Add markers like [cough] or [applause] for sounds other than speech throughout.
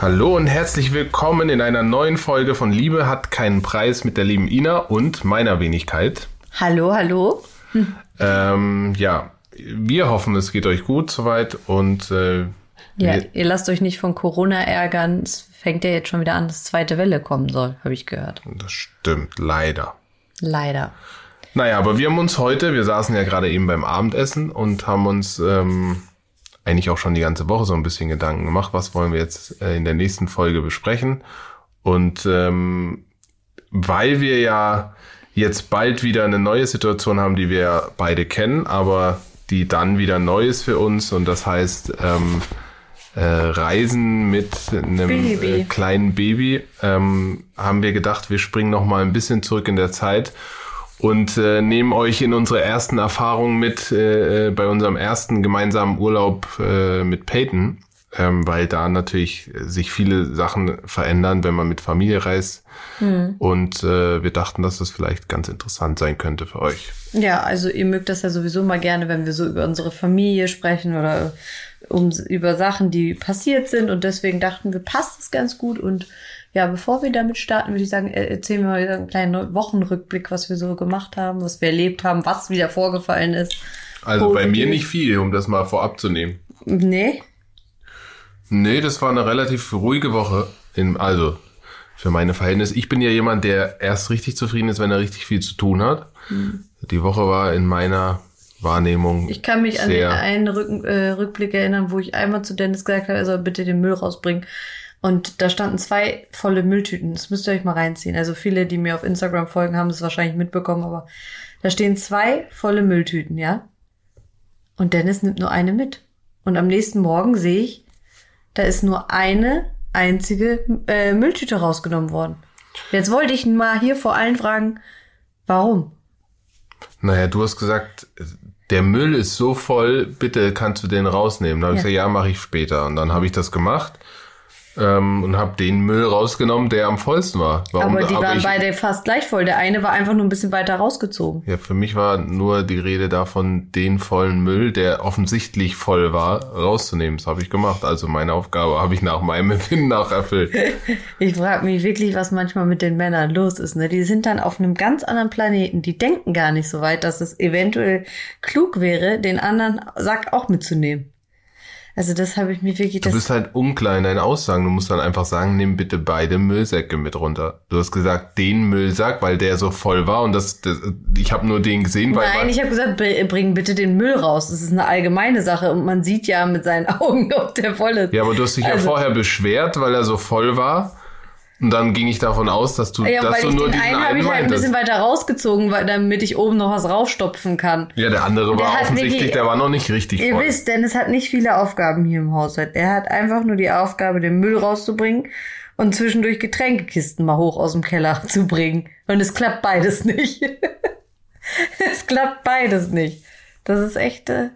Hallo und herzlich willkommen in einer neuen Folge von Liebe hat keinen Preis mit der lieben Ina und meiner Wenigkeit. Hallo, hallo. Ähm, ja, wir hoffen, es geht euch gut soweit und äh, Ja, wir, ihr lasst euch nicht von Corona ärgern. Es fängt ja jetzt schon wieder an, dass zweite Welle kommen soll, habe ich gehört. das stimmt, leider. Leider. Naja, aber wir haben uns heute, wir saßen ja gerade eben beim Abendessen und haben uns ähm, eigentlich auch schon die ganze Woche so ein bisschen Gedanken gemacht, was wollen wir jetzt äh, in der nächsten Folge besprechen. Und ähm, weil wir ja jetzt bald wieder eine neue Situation haben, die wir beide kennen, aber die dann wieder neu ist für uns und das heißt ähm, äh, Reisen mit einem Baby. äh, kleinen Baby, ähm, haben wir gedacht, wir springen noch mal ein bisschen zurück in der Zeit und äh, nehmen euch in unsere ersten Erfahrungen mit äh, äh, bei unserem ersten gemeinsamen Urlaub äh, mit Peyton, ähm, weil da natürlich sich viele Sachen verändern, wenn man mit Familie reist. Und äh, wir dachten, dass das vielleicht ganz interessant sein könnte für euch. Ja, also ihr mögt das ja sowieso mal gerne, wenn wir so über unsere Familie sprechen oder um, über Sachen, die passiert sind. Und deswegen dachten wir, passt es ganz gut. Und ja, bevor wir damit starten, würde ich sagen, äh, erzählen wir mal einen kleinen Wochenrückblick, was wir so gemacht haben, was wir erlebt haben, was wieder vorgefallen ist. Also bei mir nicht viel, um das mal vorab zu nehmen. Nee, Nee, das war eine relativ ruhige Woche. In, also für meine Verhältnisse. Ich bin ja jemand, der erst richtig zufrieden ist, wenn er richtig viel zu tun hat. Die Woche war in meiner Wahrnehmung Ich kann mich an den einen Rücken, äh, Rückblick erinnern, wo ich einmal zu Dennis gesagt habe, er soll bitte den Müll rausbringen. Und da standen zwei volle Mülltüten. Das müsst ihr euch mal reinziehen. Also viele, die mir auf Instagram folgen, haben es wahrscheinlich mitbekommen, aber da stehen zwei volle Mülltüten, ja? Und Dennis nimmt nur eine mit. Und am nächsten Morgen sehe ich, da ist nur eine einzige äh, Mülltüte rausgenommen worden. Jetzt wollte ich mal hier vor allen fragen, warum? Naja, du hast gesagt, der Müll ist so voll, bitte kannst du den rausnehmen. Da habe ich Ja. gesagt, ja, mache ich später. Und dann habe ich das gemacht ähm, und habe den Müll rausgenommen, der am vollsten war. Warum? aber die waren ich, beide fast gleich voll. Der eine war einfach nur ein bisschen weiter rausgezogen. Ja, für mich war nur die Rede davon, den vollen Müll, der offensichtlich voll war, rauszunehmen. Das habe ich gemacht. Also meine Aufgabe habe ich nach meinem Empfinden nach erfüllt. [laughs] Ich frage mich wirklich, was manchmal mit den Männern los ist. Ne? Die sind dann auf einem ganz anderen Planeten. Die denken gar nicht so weit, dass es eventuell klug wäre, den anderen Sack auch mitzunehmen. Also das habe ich mir wirklich... Du bist halt unklar in deinen Aussagen. Du musst dann einfach sagen, nimm bitte beide Müllsäcke mit runter. Du hast gesagt, den Müllsack, weil der so voll war und das, das ich habe nur den gesehen, weil Nein, ich habe gesagt, br- bring bitte den Müll raus. Das ist eine allgemeine Sache und man sieht ja mit seinen [laughs] Augen, ob der voll ist. ja, aber du hast dich ja Also- vorher beschwert, weil er so voll war. Und dann ging ich davon aus, dass du, Ja, dass weil du nur den diesen einen habe einen ich halt ein bisschen weiter rausgezogen, weil, damit ich oben noch was raufstopfen kann. Ja, der andere Der war offensichtlich, wirklich- der war noch nicht richtig Ihr voll. wisst, Dennis hat nicht viele Aufgaben hier im Haushalt. Er hat einfach nur die Aufgabe, den Müll rauszubringen und zwischendurch Getränkekisten mal hoch aus dem Keller [laughs] zu bringen. Und es klappt beides nicht. [laughs] es klappt beides nicht. Das ist echt, äh,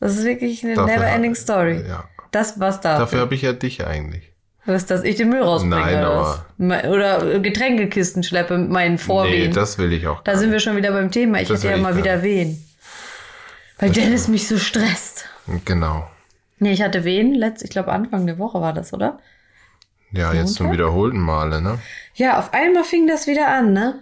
das ist wirklich eine never-ending Story. Ja. Das war's da. Dafür habe ich ja dich eigentlich. Was, dass ich den Müll rausbringe Nein, oder aber- Oder Getränkekisten schleppe mit meinen Vorwehen. Nee, das will ich auch. da sind wir schon wieder beim Thema. Ich Das hätte ja mal wieder Wehen. Weil Dennis mich so stresst. Genau. Nee, ich hatte Wehen, letzt, ich glaube Anfang der Woche war das, oder? Ja, jetzt zum wiederholten Male, ne? Ja, auf einmal fing das wieder an, ne?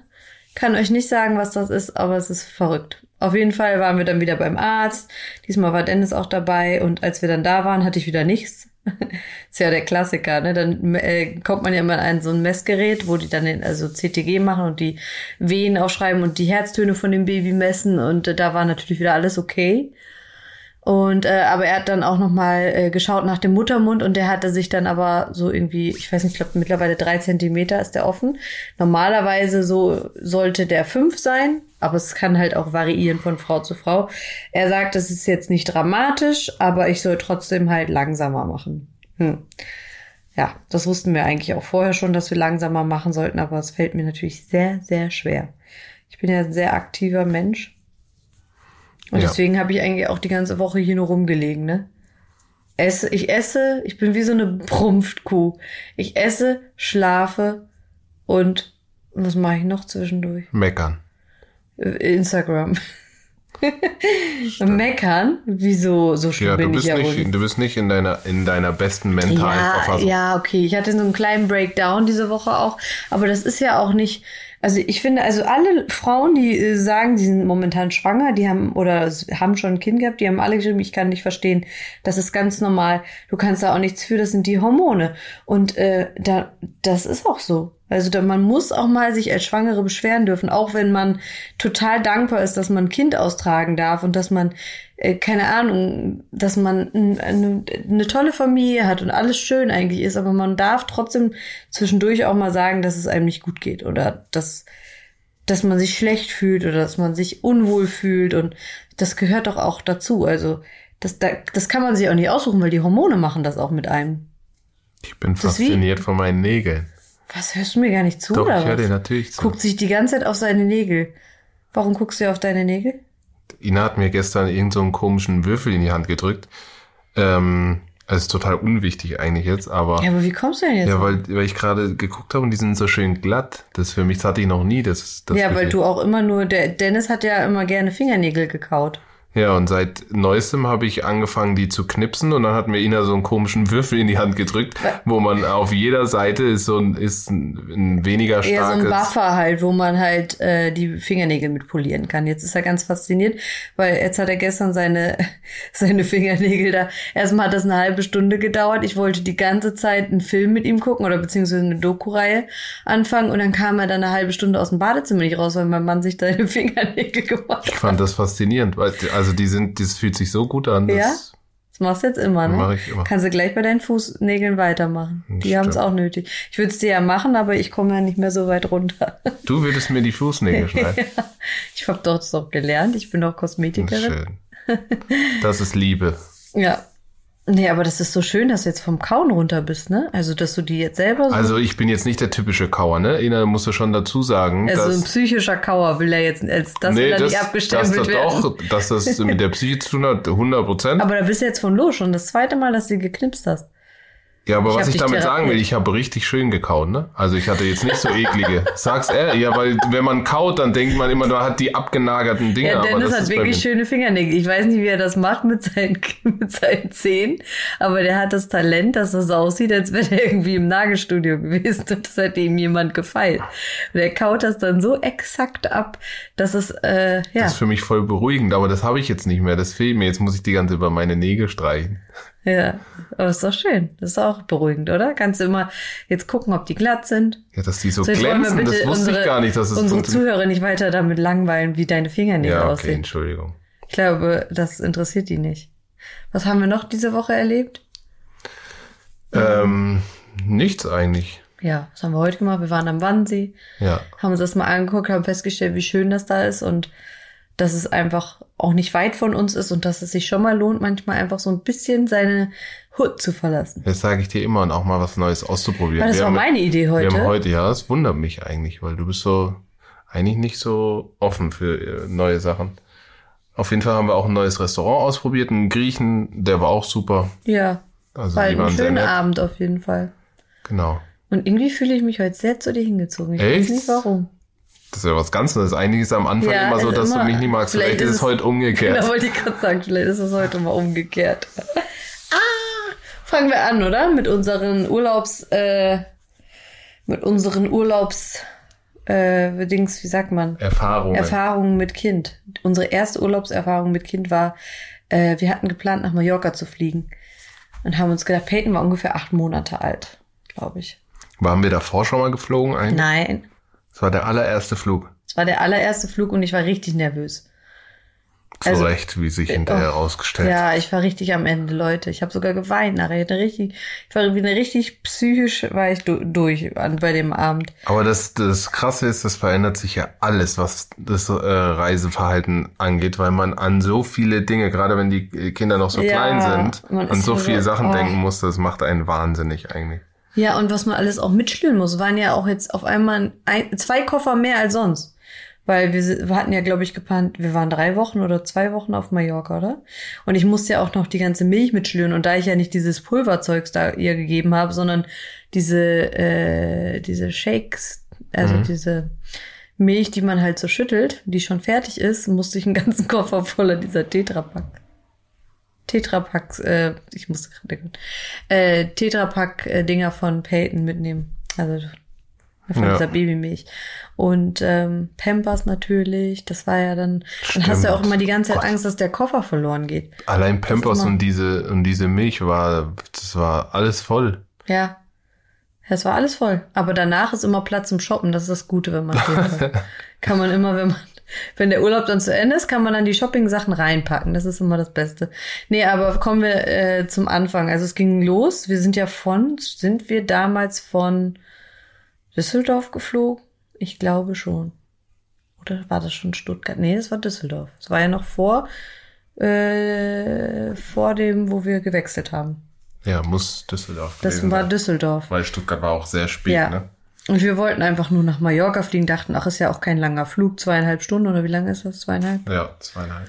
Kann euch nicht sagen, was das ist, aber es ist verrückt. Auf jeden Fall waren wir dann wieder beim Arzt. Diesmal war Dennis auch dabei und als wir dann da waren, hatte ich wieder nichts. [laughs] ist ja der Klassiker, ne? Dann äh, kommt man ja immer an so ein Messgerät, wo die dann den, also CTG machen und die Wehen aufschreiben und die Herztöne von dem Baby messen und äh, da war natürlich wieder alles okay. Und äh, aber er hat dann auch noch mal äh, geschaut nach dem Muttermund und der hatte sich dann aber so irgendwie, ich weiß nicht, ich glaube mittlerweile drei Zentimeter ist der offen. Normalerweise so sollte der fünf sein, aber es kann halt auch variieren von Frau zu Frau. Er sagt, das ist jetzt nicht dramatisch, aber ich soll trotzdem halt langsamer machen. Hm. Ja, das wussten wir eigentlich auch vorher schon, dass wir langsamer machen sollten, aber es fällt mir natürlich sehr, sehr schwer. Ich bin ja ein sehr aktiver Mensch. Und Ja. deswegen habe ich eigentlich auch die ganze Woche hier nur rumgelegen, ne? esse, ich esse, ich bin wie so eine Prumpftkuh. Ich esse, schlafe und was mache ich noch zwischendurch? Meckern. Instagram. Meckern? Wieso so schlimm Ja, du bin ich bist, ja wohl nicht, du bist nicht in deiner, in deiner besten mentalen ja, Verfassung. ja, okay. Ich hatte so einen kleinen Breakdown diese Woche auch, aber das ist ja auch nicht. Also ich finde, also alle Frauen, die äh, sagen, die sind momentan schwanger, die haben oder haben schon ein Kind gehabt, die haben alle geschrieben, ich kann nicht verstehen, das ist ganz normal. Du kannst da auch nichts für, das sind die Hormone. Und äh, da, das ist auch so. Also da, man muss auch mal sich als Schwangere beschweren dürfen, auch wenn man total dankbar ist, dass man ein Kind austragen darf und dass man, äh, keine Ahnung, dass man eine, eine tolle Familie hat und alles schön eigentlich ist, aber man darf trotzdem zwischendurch auch mal sagen, dass es einem nicht gut geht oder dass, dass man sich schlecht fühlt oder dass man sich unwohl fühlt und das gehört doch auch dazu. Also das, da, das kann man sich auch nicht aussuchen, weil die Hormone machen das auch mit einem. Ich bin fasziniert von meinen Nägeln. Was hörst du mir gar nicht zu Doch, oder ich höre was? dir natürlich zu. Guckt sich die ganze Zeit auf seine Nägel. Warum guckst du auf deine Nägel? Ina hat mir gestern irgend so einen komischen Würfel in die Hand gedrückt. Ähm, das ist total unwichtig eigentlich jetzt, aber Ja, aber wie kommst du denn jetzt? ja, weil, weil ich gerade geguckt habe und die sind so schön glatt. Das für mich das hatte ich noch nie. Das, das ja, weil wirklich- du auch immer nur, der Dennis hat ja immer gerne Fingernägel gekaut. Ja, und seit neuestem habe ich angefangen, die zu knipsen und dann hat mir Ina so einen komischen Würfel in die Hand gedrückt, wo man auf jeder Seite ist so ein, ist ein, weniger Eher so starkes. ein Buffer halt, wo man halt äh, die Fingernägel mit polieren kann. Jetzt ist er ganz fasziniert, weil jetzt hat er gestern seine, [laughs] seine Fingernägel da. Erstmal hat das eine halbe Stunde gedauert. Ich wollte die ganze Zeit einen Film mit ihm gucken oder beziehungsweise eine Doku-Reihe anfangen und dann kam er dann eine halbe Stunde aus dem Badezimmer nicht raus, weil mein Mann sich [laughs] seine Fingernägel gemacht Ich hat. fand das faszinierend, weil also die sind, das fühlt sich so gut an. Ja? Das, machst du jetzt immer, ne? Mach ich immer. Kannst du gleich bei deinen Fußnägeln weitermachen. Die haben es auch nötig. Ich würde es dir ja machen, aber ich komme ja nicht mehr so weit runter. Du würdest mir die Fußnägel [laughs] schneiden. Ich habe doch doch gelernt. Ich bin doch Kosmetikerin. Schön. Das ist Liebe. Ja. Nee, aber das ist so schön, dass du jetzt vom Kauen runter bist, ne? Also, dass du die jetzt selber so. Also ich bin jetzt nicht der typische Kauer, ne? Ina musst du schon dazu sagen, also ein dass psychischer Kauer will er jetzt, als das will er nicht dass abgestempelt das werden. doch, dass das mit der Psyche zu tun hat, [laughs] 100 Prozent. Aber da bist du jetzt von los schon das zweite Mal, dass du geknipst hast. Ja, aber Ich was ich damit sagen will, ich habe richtig schön gekaut, ne? Also ich hatte jetzt nicht so eklige. [laughs] Sag's ehrlich, ja, weil wenn man kaut, dann denkt man immer, man hat die abgenagerten Dinge. Ja, Dennis das hat wirklich schöne Fingernägel. Ich weiß nicht, wie er das macht mit seinen, [laughs] mit seinen Zehen, aber der hat das Talent, dass das aussieht, als wäre er irgendwie im Nagelstudio gewesen und das hat ihm jemand gefeilt. Und er kaut das dann so exakt ab, dass es, äh, ja. Das ist für mich voll beruhigend, aber das habe ich jetzt nicht mehr. Das fehlt mir. Jetzt muss ich die ganze über meine Nägel streichen. Ja, aber ist doch schön. Das ist auch beruhigend, oder? Kannst du immer jetzt gucken, ob die glatt sind. Ja, dass die so, So, glänzen, das wusste unsere, ich gar nicht, dass es unsere. Zuhörer nicht weiter damit langweilen, wie deine Fingernägel Ja, okay, aussehen. Entschuldigung. Ich glaube, das interessiert die nicht. Was haben wir noch diese Woche erlebt? Ähm, nichts eigentlich. Ja, was haben wir heute gemacht? Wir waren am Wannsee, Ja. haben uns das mal angeguckt, haben festgestellt, wie schön das da ist und dass es einfach auch nicht weit von uns ist und dass es sich schon mal lohnt, manchmal einfach so ein bisschen seine Hut zu verlassen. Das sage ich dir immer und auch mal was Neues auszuprobieren. Weil das Wir war haben- meine Idee Wir heute. haben heute, ja, es wundert mich eigentlich, weil du bist so eigentlich nicht so offen für äh, neue Sachen. Auf jeden Fall haben wir auch ein neues Restaurant ausprobiert, einen Griechen, der war auch super. Ja, Also war die ein waren schöner. Abend auf jeden Fall. Genau. Und irgendwie fühle ich mich heute sehr zu dir hingezogen. Ich Echt? weiß nicht warum. Das ist ja was ganz Neues. Eigentlich ist am Anfang Ja, immer so, ist dass immer- du mich nicht magst. vielleicht Vielleicht, ist ist es- es heute umgekehrt. Da wollte ich gerade sagen, vielleicht ist es heute mal umgekehrt. ah, fangen wir an, oder? Mit unseren Urlaubs, äh, mit unseren Urlaubs, äh, Dings, wie sagt man? Erfahrungen. Erfahrungen mit Kind. Unsere erste Urlaubserfahrung mit Kind war, äh, wir hatten geplant, nach Mallorca zu fliegen. Und haben uns gedacht, Peyton war ungefähr acht Monate alt, glaube ich. Waren wir davor schon mal geflogen eigentlich? Nein, Das war der allererste Flug. es war der allererste Flug und ich war richtig nervös. Zu Also- Recht, wie sich hinterher Oh, herausgestellt Ja, ich war richtig am Ende, Leute. Ich habe sogar geweint nachher. Ich, richtig, ich war wieder richtig psychisch, war ich du, durch an, bei dem Abend. Aber das, das Krasse ist, das verändert sich ja alles, was das äh, Reiseverhalten angeht, weil man an so viele Dinge, gerade wenn die äh, Kinder noch so Ja, klein sind, an so so- viele Sachen oh. denken muss, das macht einen wahnsinnig eigentlich. Ja, und was man alles auch mitschnüren muss, waren ja auch jetzt auf einmal ein, zwei Koffer mehr als sonst. Weil wir, wir hatten ja, glaube ich, geplant, wir waren drei Wochen oder zwei Wochen auf Mallorca, oder? Und ich musste ja auch noch die ganze Milch mitschlüren. Und da ich ja nicht dieses Pulverzeugs da ihr gegeben habe, sondern diese, äh, diese Shakes, also Mhm. diese Milch, die man halt so schüttelt, die schon fertig ist, musste ich einen ganzen [laughs] Koffer voller dieser Tetrapack. Tetrapack, äh, ich musste gerade, äh, Tetrapack-Dinger von Peyton mitnehmen. Also von Ja. dieser Babymilch. Und ähm, Pampers natürlich, das war ja dann, dann hast du ja auch Stimmt. immer die ganze Zeit Gott. Angst, dass der Koffer verloren geht. Allein Pampers und diese, und diese Milch war, das war alles voll. Ja. Es war alles voll. Aber danach ist immer Platz zum Shoppen. Das ist das Gute, wenn man [laughs] geht. kann man immer, wenn man, wenn der Urlaub dann zu Ende ist, kann man dann die Shopping-Sachen reinpacken. Das ist immer das Beste. Nee, aber kommen wir äh, zum Anfang. Also es ging los. Wir sind ja von, sind wir damals von Düsseldorf geflogen? Ich glaube schon. Oder war das schon Stuttgart? Nee, das war Düsseldorf. Es war ja noch vor, äh, vor dem, wo wir gewechselt haben. Ja, muss Düsseldorf Das war. Düsseldorf. Weil Stuttgart war auch sehr spät, Ja. ne? Und wir wollten einfach nur nach Mallorca fliegen, dachten, ach, ist ja auch kein langer Flug, zweieinhalb Stunden oder wie lange ist das? Zweieinhalb? Ja, zweieinhalb.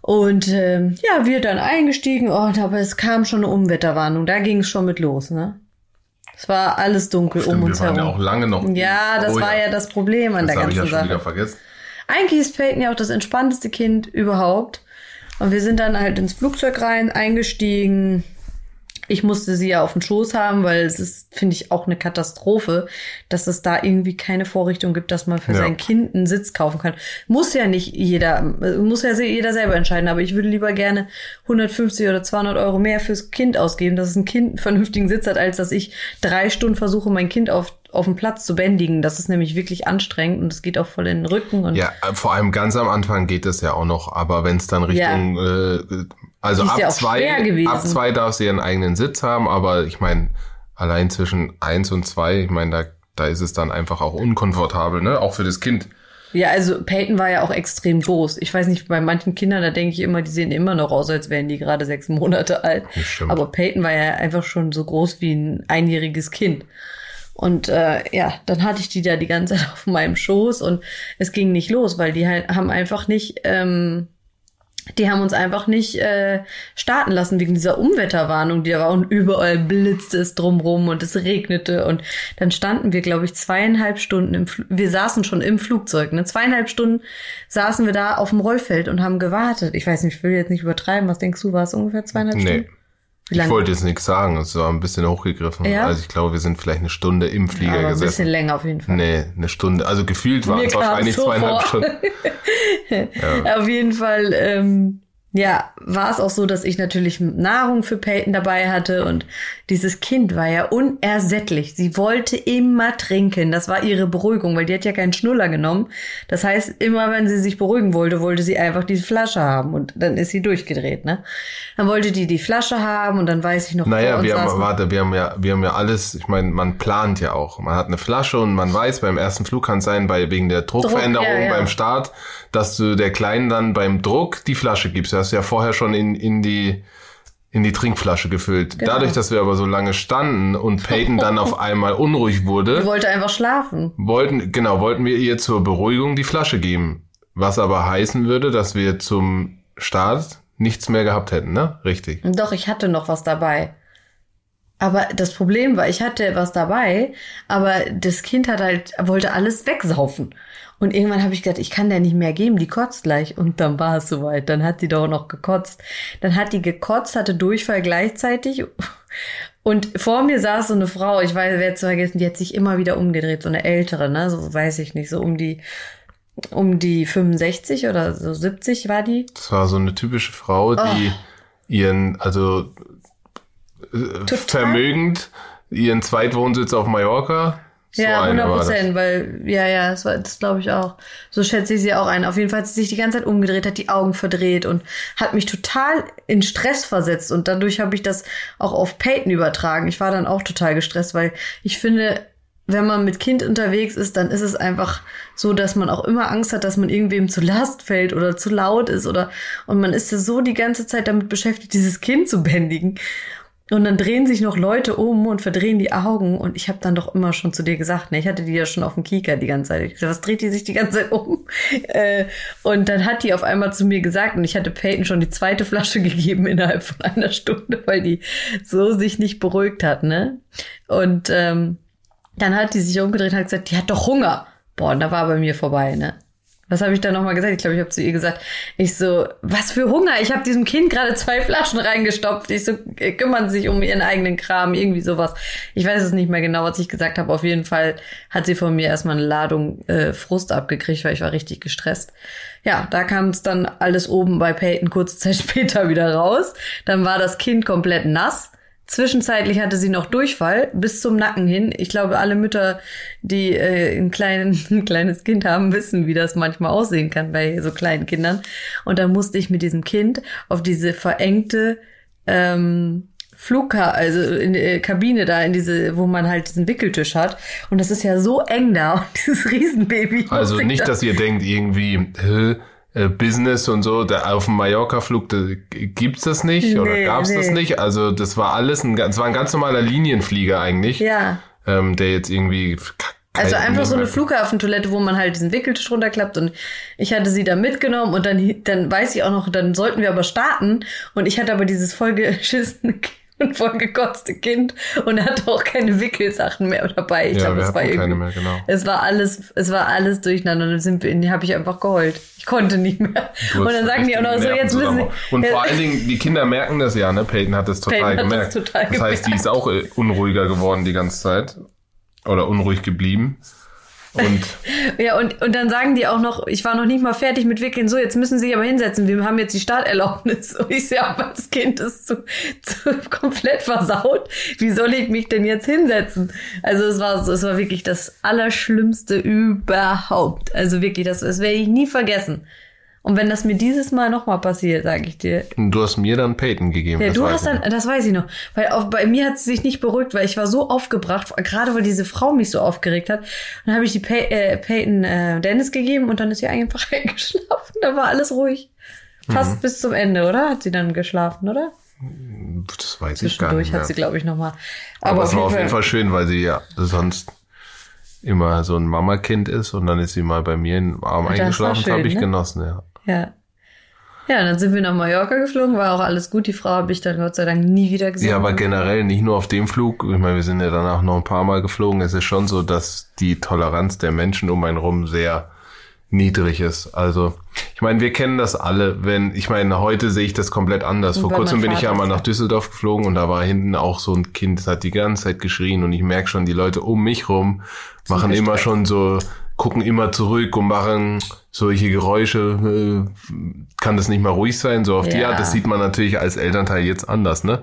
Und ähm, ja, wir dann eingestiegen, oh, aber es kam schon eine Umwetterwarnung, da ging es schon mit los, ne? Es war alles dunkel um Stimmt, wir uns waren ja herum. auch lange noch. Ja, das Oh war ja. das Problem an Das der habe ich ja ganzen schon wieder Sache. vergessen. Eigentlich ist Peyton ja auch das entspannteste Kind überhaupt. Und wir sind dann halt ins Flugzeug rein, eingestiegen. Ich musste sie ja auf den Schoß haben, weil es ist, finde ich, auch eine Katastrophe, dass es da irgendwie keine Vorrichtung gibt, dass man für Ja. sein Kind einen Sitz kaufen kann. Muss ja nicht jeder, muss ja jeder selber entscheiden, aber ich würde lieber gerne 150 oder 200 Euro mehr fürs Kind ausgeben, dass es ein Kind einen vernünftigen Sitz hat, als dass ich drei Stunden versuche, mein Kind auf, auf dem Platz zu bändigen. Das ist nämlich wirklich anstrengend und es geht auch voll in den Rücken und Ja, äh, vor allem ganz am Anfang geht das ja auch noch, aber wenn es dann Richtung, äh, also ab ja zwei, ab zwei darf sie ihren eigenen Sitz haben, aber ich meine, allein zwischen eins und zwei, ich meine, da, da ist es dann einfach auch unkomfortabel, ne? Auch für das Kind. Ja, also Peyton war ja auch extrem groß. Ich weiß nicht, bei manchen Kindern, da denke ich immer, die sehen immer noch aus, als wären die gerade sechs Monate alt. Aber Peyton war ja einfach schon so groß wie ein einjähriges Kind. Und äh, ja, dann hatte ich die da die ganze Zeit auf meinem Schoß und es ging nicht los, weil die halt haben einfach nicht, ähm, die haben uns einfach nicht äh, starten lassen wegen dieser Umwetterwarnung, die da war und überall blitzte es drumrum und es regnete und dann standen wir, glaube ich, zweieinhalb Stunden im Fl wir saßen schon im Flugzeug, ne? Zweieinhalb Stunden saßen wir da auf dem Rollfeld und haben gewartet. Ich weiß nicht, ich will jetzt nicht übertreiben, was denkst du, war es ungefähr zweieinhalb Nee. Stunden? Ich wollte jetzt nichts sagen, es war ein bisschen hochgegriffen. Ja? Also ich glaube, wir sind vielleicht eine Stunde im Flieger Aber ein bisschen gesessen. länger auf jeden Fall. Nee, eine Stunde. Also gefühlt waren es wahrscheinlich so zweieinhalb vor. Stunden. [laughs] Auf jeden Fall, ähm, ja, war es auch so, dass ich natürlich Nahrung für Peyton dabei hatte und dieses Kind war ja unersättlich. Sie wollte immer trinken. Das war ihre Beruhigung, weil die hat ja keinen Schnuller genommen. Das heißt, immer wenn sie sich beruhigen wollte, wollte sie einfach die Flasche haben und dann ist sie durchgedreht, ne? Dann wollte die die Flasche haben und dann weiß ich noch Naja, wir haben, warte, wir haben ja, wir haben ja alles, ich meine, man plant ja auch. Man hat eine Flasche und man weiß, beim ersten Flug kann es sein, bei, wegen der Druckveränderung ja, ja. beim Start, dass du der Kleinen dann beim Druck die Flasche gibst. Du hast ja vorher schon in, in die, in die Trinkflasche gefüllt. Genau. Dadurch, dass wir aber so lange standen und Peyton dann auf [laughs] einmal unruhig Die wurde, wollte einfach schlafen. wollten, genau, wollten wir ihr zur Beruhigung die Flasche geben. Was aber heißen würde, dass wir zum Start nichts mehr gehabt hätten, ne? Richtig. Doch, ich hatte noch was dabei. Aber das Problem war, ich hatte was dabei, aber das Kind hat halt, wollte alles wegsaufen. Und irgendwann habe ich gedacht, ich kann der nicht mehr geben, die kotzt gleich. Und dann war es soweit. Dann hat die doch noch gekotzt. Dann hat die gekotzt, hatte Durchfall gleichzeitig. Und vor mir saß so eine Frau, ich weiß, werde es vergessen, die hat sich immer wieder umgedreht, so eine ältere, ne, so weiß ich nicht, so um die, um die 65 oder so 70 war die. Das war so eine typische Frau, die ihren, also Total. vermögend, ihren Zweitwohnsitz auf Mallorca. So ja, eine 100 war das. Prozent, weil, ja, ja, das, war- das glaube ich auch. So schätze ich sie auch ein. Auf jeden Fall hat sie sich die ganze Zeit umgedreht, hat die Augen verdreht und hat mich total in Stress versetzt. Und dadurch habe ich das auch auf Peyton übertragen. Ich war dann auch total gestresst, weil ich finde, wenn man mit Kind unterwegs ist, dann ist es einfach so, dass man auch immer Angst hat, dass man irgendwem zu Last fällt oder zu laut ist oder und man ist ja so die ganze Zeit damit beschäftigt, dieses Kind zu bändigen. Und dann drehen sich noch Leute um und verdrehen die Augen. Und ich habe dann doch immer schon zu dir gesagt, ne, ich hatte die ja schon auf dem Kieker die ganze Zeit. Ich gesagt, was dreht die sich die ganze Zeit um? [laughs] Äh, und dann hat die auf einmal zu mir gesagt, und ich hatte Peyton schon die zweite Flasche [laughs] gegeben innerhalb von einer Stunde, weil die so sich nicht beruhigt hat, ne? Und ähm, dann hat die sich umgedreht und hat gesagt, die hat doch Hunger. Boah, und da war bei mir vorbei, ne? Was habe ich da nochmal gesagt? Ich glaube, ich habe zu ihr gesagt, ich so, was für Hunger? Ich habe diesem Kind gerade zwei Flaschen reingestopft. Ich so, äh, kümmern sich um ihren eigenen Kram, irgendwie sowas. Ich weiß es nicht mehr genau, was ich gesagt habe. Auf jeden Fall hat sie von mir erstmal eine Ladung äh, Frust abgekriegt, weil ich war richtig gestresst. Ja, da kam es dann alles oben bei Peyton kurze Zeit [laughs] später wieder raus. Dann war das Kind komplett nass. Zwischenzeitlich hatte sie noch Durchfall bis zum Nacken hin. Ich glaube, alle Mütter, die äh, ein, kleinen, [laughs] ein kleines Kind haben, wissen, wie das manchmal aussehen kann bei so kleinen Kindern. Und dann musste ich mit diesem Kind auf diese verengte ähm, Flugka, also in die Kabine da, in diese, wo man halt diesen Wickeltisch hat. Und das ist ja so eng da [laughs] und dieses Riesenbaby. Also nicht, dass ihr denkt irgendwie, äh, Business und so, da auf dem Mallorca-Flug da gibt's das nicht nee, oder gab's nee. das nicht. Also das war alles ein, das war ein ganz normaler Linienflieger eigentlich. Ja. Ähm, der jetzt irgendwie also einfach so eine Flughafentoilette, wo man halt diesen Wickeltisch runterklappt und ich hatte sie da mitgenommen und dann, dann weiß ich auch noch, dann sollten wir aber starten und ich hatte aber dieses vollgeschissene [laughs] und vollgekotzte Kind und er hatte auch keine Wickelsachen mehr dabei. Ich ja, glaube, es war keine mehr, genau. Es war alles, es war alles durcheinander und dann sind wir, habe ich einfach geheult. Ich konnte nicht mehr. Und dann sagen die auch noch so, jetzt müssen sie. Und vor [laughs] allen Dingen, die Kinder merken das ja, ne? Peyton hat es total Peyton gemerkt. Das, total das heißt, die ist auch äh, unruhiger geworden die ganze Zeit. Oder unruhig geblieben. Und [laughs] ja, und, und dann sagen die auch noch, ich war noch nicht mal fertig mit Wickeln, so, jetzt müssen sie sich aber hinsetzen, wir haben jetzt die Starterlaubnis. [laughs] Und ich sehe, aber das Kind ist zu, [laughs] zu komplett versaut. Wie soll ich mich denn jetzt hinsetzen? Also es war es war wirklich das Allerschlimmste überhaupt. Also wirklich, das, das werde ich nie vergessen. Und wenn das mir dieses Mal nochmal passiert, sage ich dir. Du hast mir dann Peyton gegeben. Ja, du hast dann, das weiß ich noch. Weil auch bei mir hat sie sich nicht beruhigt, weil ich war so aufgebracht, gerade weil diese Frau mich so aufgeregt hat. dann habe ich die Pey äh, Peyton äh, Dennis gegeben und dann ist sie einfach [laughs] eingeschlafen. Da war alles ruhig. Fast mhm. bis zum Ende, oder? Hat sie dann geschlafen, oder? Das weiß ich gar nicht. Zwischendurch hat sie, glaube ich, nochmal. Aber, Aber es war auf jeden Fall schön, weil sie ja sonst immer so ein Mama-Kind ist und dann ist sie mal bei mir im Arm eingeschlafen, das habe ich ne? genossen, ja. Ja. Ja, dann sind wir nach Mallorca geflogen, war auch alles gut. Die Frau habe ich dann Gott sei Dank nie wieder gesehen. Ja, aber generell nicht nur auf dem Flug. Ich meine, wir sind ja danach noch ein paar Mal geflogen. Es ist schon so, dass die Toleranz der Menschen um einen rum sehr niedrig ist. Also, ich meine, wir kennen das alle. Wenn, ich meine, heute sehe ich das komplett anders. Vor kurzem bin ich ja mal nach Düsseldorf geflogen und da war hinten auch so ein Kind, das hat die ganze Zeit geschrien und ich merke schon, die Leute um mich rum machen immer schon so gucken immer zurück und machen solche Geräusche, äh, kann das nicht mal ruhig sein, so auf ja. die Art. Das sieht man natürlich als Elternteil jetzt anders, ne?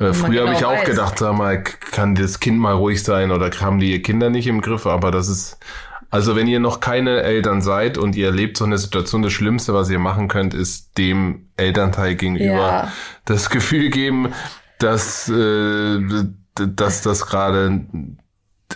Äh, früher genau habe ich auch weiß. gedacht, sag mal, kann das Kind mal ruhig sein oder haben die ihr Kinder nicht im Griff, aber das ist, also wenn ihr noch keine Eltern seid und ihr erlebt so eine Situation, das Schlimmste, was ihr machen könnt, ist dem Elternteil gegenüber ja. das Gefühl geben, dass, äh, dass das gerade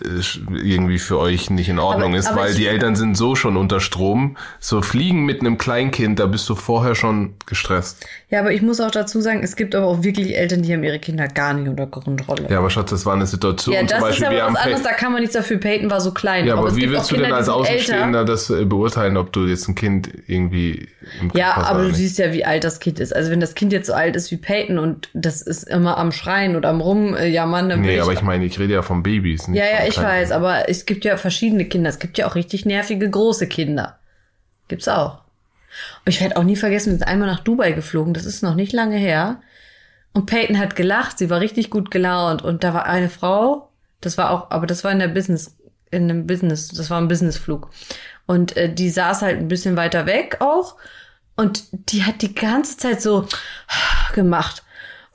irgendwie für euch nicht in Ordnung aber, ist, aber weil die Eltern sind so schon unter Strom. So fliegen mit einem Kleinkind, da bist du vorher schon gestresst. Ja, aber ich muss auch dazu sagen, es gibt aber auch wirklich Eltern, die haben ihre Kinder gar nicht unter Kontrolle. Ja, aber Schatz, das war eine Situation. Ja, das zum Beispiel, ist aber was anderes, da kann man nichts dafür. Peyton war so klein. Ja, aber, aber wie willst du denn als Außenstehender das äh, beurteilen, ob du jetzt ein Kind irgendwie im Ja, aber du siehst ja, wie alt das Kind ist. Also wenn das Kind jetzt so alt ist wie Peyton und das ist immer am Schreien oder am Rumjammern, dann Nee, aber ich meine, ich rede ja von Babys. Nicht ja, ja, ich weiß, aber es gibt ja verschiedene Kinder. Es gibt ja auch richtig nervige große Kinder. Gibt's auch. Ich werde auch nie vergessen, wir sind einmal nach Dubai geflogen, das ist noch nicht lange her. Und Peyton hat gelacht, sie war richtig gut gelaunt. Und da war eine Frau, das war auch, aber das war in der Business, in einem Business, das war ein Businessflug. Und äh, die saß halt ein bisschen weiter weg auch. Und die hat die ganze Zeit so gemacht.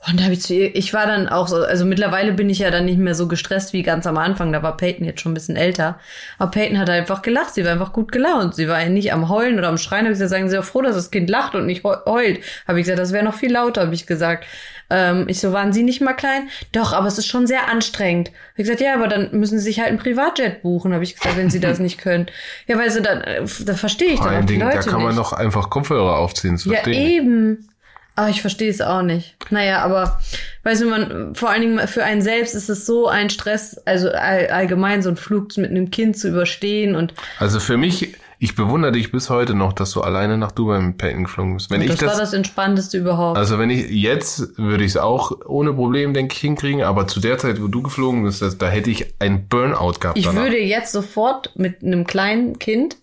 Und da habe ich zu ihr, ich war dann auch so, also mittlerweile bin ich ja dann nicht mehr so gestresst wie ganz am Anfang. Da war Peyton jetzt schon ein bisschen älter. Aber Peyton hat einfach gelacht. Sie war einfach gut gelaunt. Sie war ja nicht am Heulen oder am Schreien. Habe ich gesagt, sagen Sie auch froh, dass das Kind lacht und nicht heult. Habe ich gesagt, das wäre noch viel lauter, habe ich gesagt. Ähm, ich so, waren Sie nicht mal klein? Doch, aber es ist schon sehr anstrengend. Habe ich gesagt, ja, aber dann müssen Sie sich halt ein Privatjet buchen, habe ich gesagt, wenn Sie das nicht können. Ja, weil so dann, äh, da verstehe ich dann auch die Ding, Leute Da kann man nicht. noch einfach Kopfhörer aufziehen. ja, eben. Aber ich verstehe es auch nicht. Naja, aber weißt du, man, vor allen Dingen für einen selbst ist es so ein Stress, also all, allgemein so ein Flug mit einem Kind zu überstehen und. Also für mich, ich bewundere dich bis heute noch, dass du alleine nach Dubai mit Peyton geflogen bist. Wenn das, ich das war das Entspannteste überhaupt. Also wenn ich jetzt würde ich es auch ohne Problem, denke ich, hinkriegen, aber zu der Zeit, wo du geflogen bist, das, da hätte ich ein Burnout gehabt. ich danach. würde jetzt sofort mit einem kleinen Kind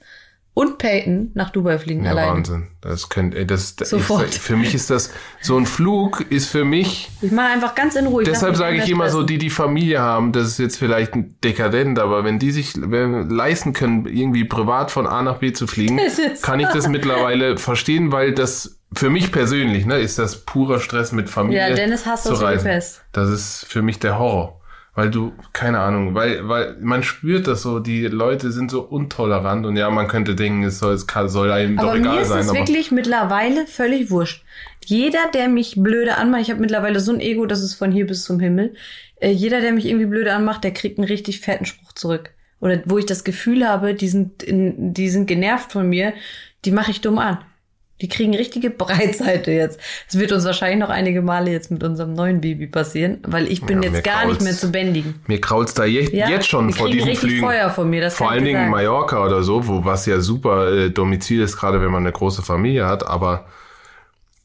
und Peyton nach Dubai fliegen ja, alleine. Wahnsinn. Das könnte, das, Sofort. Ich, für mich ist das, so ein Flug ist für mich, Ich mache einfach ganz in Ruhe. Deshalb sage ich immer so, die, die Familie haben, das ist jetzt vielleicht ein dekadent, aber wenn die sich wenn, leisten können, irgendwie privat von A nach B zu fliegen, [laughs] kann ich das mittlerweile verstehen, weil das für mich persönlich, ne, ist das purer Stress mit Familie. Ja, Dennis hasst zu das reisen. Pest. Das ist für mich der Horror. Weil du, keine Ahnung, weil, weil man spürt das so, die Leute sind so untolerant und ja, man könnte denken, es soll, es kann, soll einem Aber doch mir egal ist sein. es Aber wirklich mittlerweile völlig wurscht. Jeder, der mich blöde anmacht, ich habe mittlerweile so ein Ego, das ist von hier bis zum Himmel. Äh, jeder, der mich irgendwie blöde anmacht, der kriegt einen richtig fetten Spruch zurück. Oder wo ich das Gefühl habe, die sind, in, die sind genervt von mir, die mache ich dumm an. Die kriegen richtige Breitseite jetzt. Es wird uns wahrscheinlich noch einige Male jetzt mit unserem neuen Baby passieren, weil ich bin Ja, jetzt gar nicht mehr zu bändigen. mir krault's da je, Ja, jetzt schon vor diesen richtig Flügen. Feuer von mir, vor allen Dingen sagen. Mallorca oder so, wo was ja super äh, Domizil ist, gerade wenn man eine große Familie hat, aber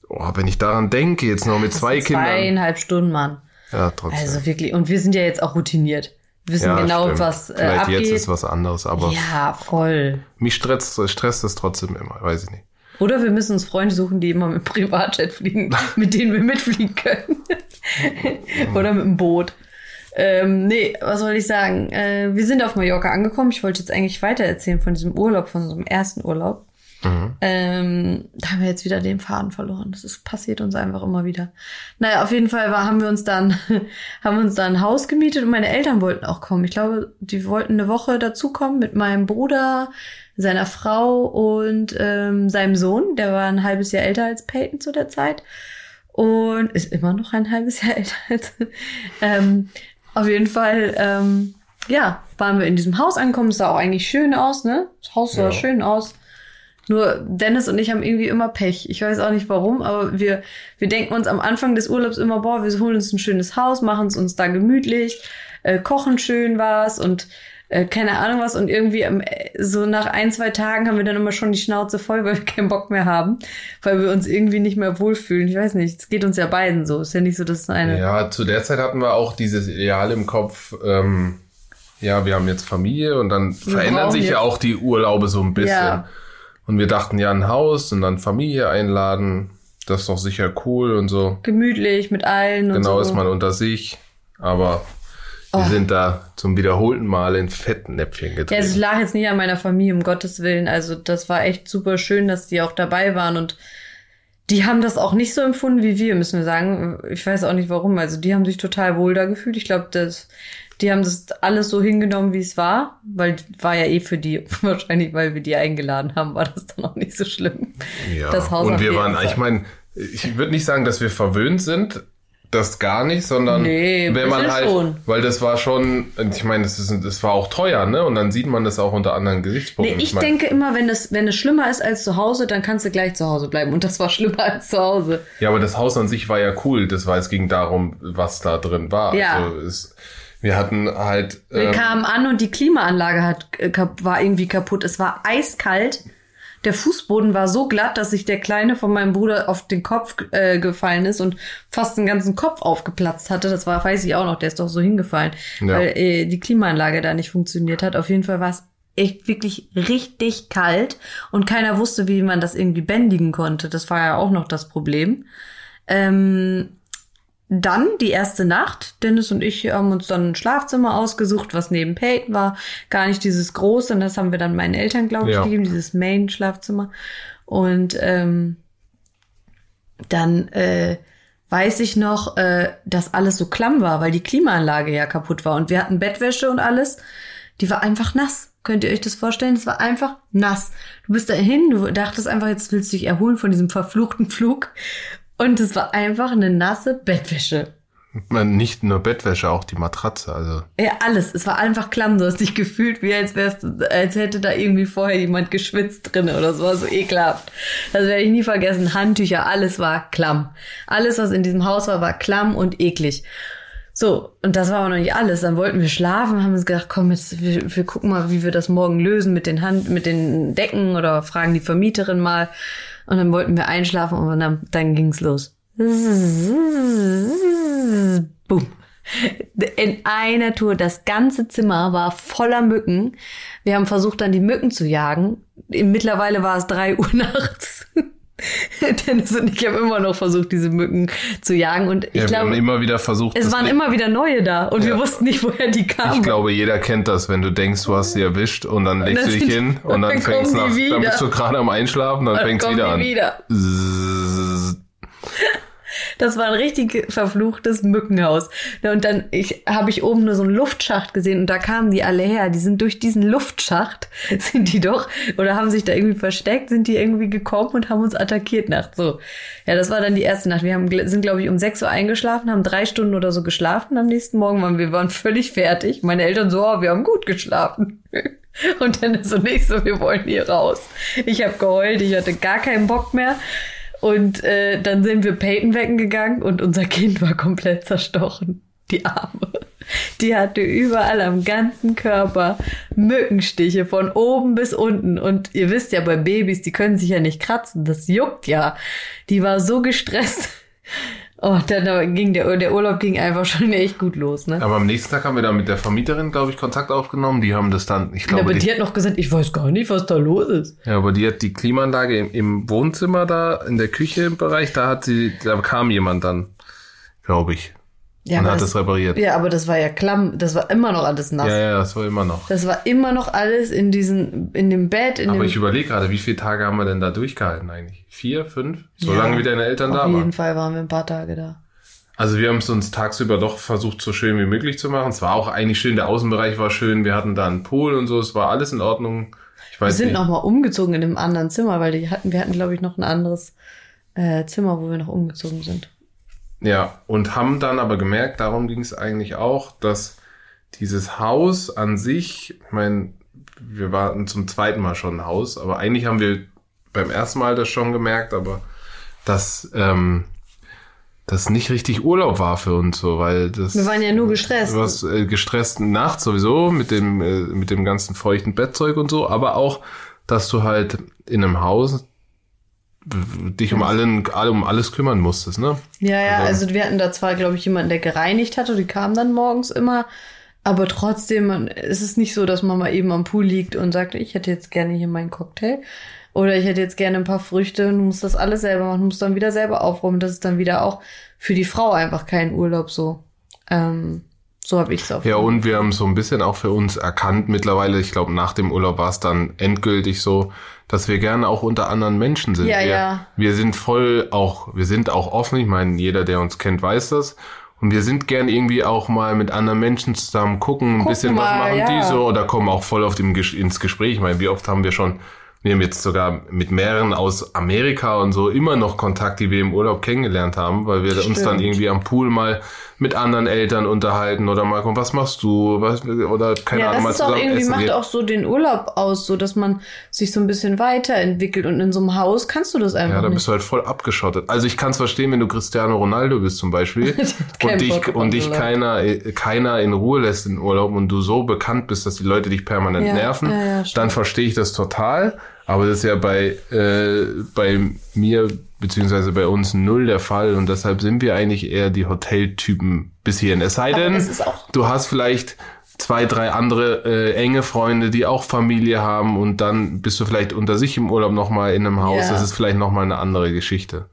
oh, wenn ich daran denke, jetzt noch mit Das zwei Kindern. Zweieinhalb Stunden, Mann. Ja, trotzdem. Also wirklich. Und wir sind ja jetzt auch routiniert. Wir wissen ja, genau, stimmt. was äh, Vielleicht abgeht. jetzt ist was anderes, aber ja, voll. mich stresst, stresst das trotzdem immer, weiß ich nicht. Oder wir müssen uns Freunde suchen, die immer mit Privatjet fliegen, [laughs] mit denen wir mitfliegen können. [laughs] Oder mit dem Boot. Ähm, nee, was soll ich sagen? Äh, wir sind auf Mallorca angekommen. Ich wollte jetzt eigentlich weiter erzählen von diesem Urlaub, von unserem ersten Urlaub. Mhm. Ähm, da haben wir jetzt wieder den Faden verloren. Das ist, passiert uns einfach immer wieder. Naja, auf jeden Fall war, haben wir uns dann, [laughs] haben wir uns dann ein Haus gemietet und meine Eltern wollten auch kommen. Ich glaube, die wollten eine Woche dazukommen mit meinem Bruder, seiner Frau und ähm, seinem Sohn. Der war ein halbes Jahr älter als Peyton zu der Zeit und ist immer noch ein halbes Jahr [laughs] älter als. ähm, auf jeden Fall, ähm, ja, waren wir in diesem Haus angekommen. Es sah auch eigentlich schön aus, ne? Das Haus sah Ja. schön aus. Nur Dennis und ich haben irgendwie immer Pech. Ich weiß auch nicht warum, aber wir, wir denken uns am Anfang des Urlaubs immer, boah, wir holen uns ein schönes Haus, machen es uns da gemütlich, äh, kochen schön was und äh, keine Ahnung was. Und irgendwie äh, so nach ein, zwei Tagen haben wir dann immer schon die Schnauze voll, weil wir keinen Bock mehr haben, weil wir uns irgendwie nicht mehr wohlfühlen. Ich weiß nicht, es geht uns ja beiden so. Ist ja nicht so, dass es eine. Ja, zu der Zeit hatten wir auch dieses Ideal im Kopf, ähm, ja, wir haben jetzt Familie und dann verändern brauchen sich jetzt- ja auch die Urlaube so ein bisschen. Ja. Und wir dachten ja ein Haus und dann Familie einladen, das ist doch sicher cool und so. Gemütlich mit allen und Genau so. ist man unter sich, aber wir Oh. sind da zum wiederholten Mal in Fettnäpfchen Ja, also es getreten. lag jetzt nicht an meiner Familie, um Gottes Willen. Also das war echt super schön, dass die auch dabei waren und die haben das auch nicht so empfunden wie wir, müssen wir sagen. Ich weiß auch nicht warum. Also die haben sich total wohl da gefühlt. Ich glaube, das, die haben das alles so hingenommen, wie es war, weil war ja eh für die, [laughs] wahrscheinlich, weil wir die eingeladen haben, war das dann auch nicht so schlimm. ja. das Haus und wir waren, ich meine, ich würde nicht sagen, dass wir verwöhnt sind. Das gar nicht, sondern Nee, wenn man halt, schon. weil das war schon, ich meine, das, ist, das war auch teuer, ne? Und dann sieht man das auch unter anderen Nee, Gesichtspunkten. ich mein, denke immer, wenn es, wenn es schlimmer ist als zu Hause, dann kannst du gleich zu Hause bleiben. Und das war schlimmer als zu Hause. Ja, aber das Haus an sich war ja cool. Das war, es ging darum, was da drin war. Ja. Also es, wir hatten halt. Wir ähm, kamen an und die Klimaanlage hat, äh, war irgendwie kaputt. Es war eiskalt. Der Fußboden war so glatt, dass sich der Kleine von meinem Bruder auf den Kopf äh, gefallen ist und fast den ganzen Kopf aufgeplatzt hatte. Das war, weiß ich auch noch, der ist doch so hingefallen, Ja. weil äh, die Klimaanlage da nicht funktioniert hat. Auf jeden Fall war es echt wirklich richtig kalt und keiner wusste, wie man das irgendwie bändigen konnte. Das war ja auch noch das Problem. Ähm, dann die erste Nacht. Dennis und ich haben uns dann ein Schlafzimmer ausgesucht, was neben Peyton war. Gar nicht dieses große. Und das haben wir dann meinen Eltern, glaube ich, Ja. gegeben, dieses Main-Schlafzimmer. Und ähm, dann äh, weiß ich noch, äh, dass alles so klamm war, weil die Klimaanlage ja kaputt war. Und wir hatten Bettwäsche und alles. Die war einfach nass. Könnt ihr euch das vorstellen? Es war einfach nass. Du bist dahin, du dachtest einfach, jetzt willst du dich erholen von diesem verfluchten Flug. Und es war einfach eine nasse Bettwäsche. Nicht nur Bettwäsche, auch die Matratze. Also Ja, alles. Es war einfach klamm. Du hast dich gefühlt, wie als wärst, als hätte da irgendwie vorher jemand geschwitzt drin oder so. War so ekelhaft. Das werde ich nie vergessen. Handtücher, alles war klamm. Alles, was in diesem Haus war, war klamm und eklig. So, und das war aber noch nicht alles. Dann wollten wir schlafen, haben uns gedacht, komm, jetzt, wir, wir gucken mal, wie wir das morgen lösen mit den Hand, mit den Decken oder fragen die Vermieterin mal. Und dann wollten wir einschlafen und dann, dann ging's los. Boom. In einer Tour, das ganze Zimmer war voller Mücken. Wir haben versucht, dann die Mücken zu jagen. Mittlerweile war es drei Uhr nachts. [laughs] Dennis und ich haben immer noch versucht, diese Mücken zu jagen. Und ich ja, wir glaube, haben immer wieder versucht. es waren immer wieder neue da und wir Ja. wussten nicht, woher die kamen. Ich glaube, jeder kennt das, wenn du denkst, du hast sie erwischt und dann legst du dann dich hin [laughs] und dann dann fängst nach, dann bist du gerade am Einschlafen, dann Dann fängst kommen wieder an. wieder. Das war ein richtig verfluchtes Mückenhaus. Und dann ich, habe ich oben nur so einen Luftschacht gesehen und da kamen die alle her. Die sind durch diesen Luftschacht, [laughs] sind die doch, oder haben sich da irgendwie versteckt, sind die irgendwie gekommen und haben uns attackiert nachts. So. Ja, das war dann die erste Nacht. Wir haben, sind, glaube ich, um 6 Uhr eingeschlafen, haben drei Stunden oder so geschlafen. Am nächsten Morgen waren wir waren völlig fertig. Meine Eltern so, oh, wir haben gut geschlafen. [laughs] Und dann ist so nicht so, wir wollen hier raus. Ich habe geheult, ich hatte gar keinen Bock mehr. Und äh, dann sind wir Peyton wecken gegangen und unser Kind war komplett zerstochen. Die Arme. Die hatte überall am ganzen Körper Mückenstiche von oben bis unten. Und ihr wisst ja, bei Babys, die können sich ja nicht kratzen. Das juckt ja. Die war so gestresst. Oh, dann ging der, der Urlaub ging einfach schon echt gut los, ne? Aber am nächsten Tag haben wir dann mit der Vermieterin, glaube ich, Kontakt aufgenommen. Die haben das dann, ich Ja, glaube, aber die, die hat noch gesagt, ich weiß gar nicht, was da los ist. ja, aber die hat die Klimaanlage im, im Wohnzimmer da, in der Küche im Bereich, da hat sie, da kam jemand dann, glaube ich, Ja, und aber hat das, das repariert. ja, aber das war ja klamm, das war immer noch alles nass. Ja, ja, das war immer noch. Das war immer noch alles in diesen, in dem Bett, in Aber dem. ich überlege gerade, wie viele Tage haben wir denn da durchgehalten eigentlich? Vier, fünf? So Ja, lange wie deine Eltern da Auf jeden waren. Fall waren wir ein paar Tage da. Also wir haben es uns tagsüber doch versucht, so schön wie möglich zu machen. Es war auch eigentlich schön, der Außenbereich war schön, wir hatten da einen Pool und so, es war alles in Ordnung. Ich Wir weiß sind nicht. noch mal umgezogen in einem anderen Zimmer, weil die hatten, wir hatten, glaube ich, noch ein anderes äh, Zimmer, wo wir noch umgezogen sind. Ja, und haben dann aber gemerkt, darum ging es eigentlich auch, dass dieses Haus an sich, ich meine, wir waren zum zweiten Mal schon ein Haus, aber eigentlich haben wir beim ersten Mal das schon gemerkt, aber dass ähm, das nicht richtig Urlaub war für uns so, weil das Wir waren ja nur gestresst. Du warst äh, gestresst nachts sowieso mit dem äh, mit dem ganzen feuchten Bettzeug und so, aber auch, dass du halt in einem Haus dich um allen alle um alles kümmern musstest, ne? Ja, ja, Also- also wir hatten da zwar, glaube ich, jemanden, der gereinigt hatte, die kamen dann morgens immer, aber trotzdem man, es ist nicht so, dass man mal eben am Pool liegt und sagt, ich hätte jetzt gerne hier meinen Cocktail oder ich hätte jetzt gerne ein paar Früchte und du musst das alles selber machen, du musst dann wieder selber aufräumen. Das ist dann wieder auch für die Frau einfach kein Urlaub so. Ähm, so habe ich es auf. Ja, und wir haben so ein bisschen auch für uns erkannt mittlerweile, ich glaube, nach dem Urlaub war es dann endgültig so, dass wir gerne auch unter anderen Menschen sind. Ja, wir, ja. wir sind voll auch, wir sind auch offen. Ich meine, jeder, der uns kennt, weiß das. Und wir sind gern irgendwie auch mal mit anderen Menschen zusammen gucken, ein Gucken bisschen was mal, machen ja. die so oder kommen auch voll auf dem ins Gespräch. Ich meine, wie oft haben wir schon, wir haben jetzt sogar mit mehreren aus Amerika und so immer noch Kontakt, die wir im Urlaub kennengelernt haben, weil wir uns dann Stimmt. irgendwie am Pool mal mit anderen Eltern unterhalten oder mal gucken, was machst du, was, oder keine ja, Ahnung, mal das ist auch irgendwie, essen macht gehen. auch so den Urlaub aus, so dass man sich so ein bisschen weiterentwickelt und in so einem Haus kannst du das Ja, einfach da nicht. bist du halt voll abgeschottet. Also ich kann es verstehen, wenn du Cristiano Ronaldo bist zum Beispiel [laughs] und dich, Bock und dich Urlaub. keiner, äh, keiner in Ruhe lässt in Urlaub und du so bekannt bist, dass die Leute dich permanent Ja, nerven, ja, ja, dann verstehe ich das total. Aber das ist ja bei, äh, bei mir beziehungsweise bei uns null der Fall und deshalb sind wir eigentlich eher die Hoteltypen bis hierhin. Es sei denn, du hast vielleicht zwei, drei andere äh, enge Freunde, die auch Familie haben und dann bist du vielleicht unter sich im Urlaub nochmal in einem Haus. Ja. Das ist vielleicht nochmal eine andere Geschichte.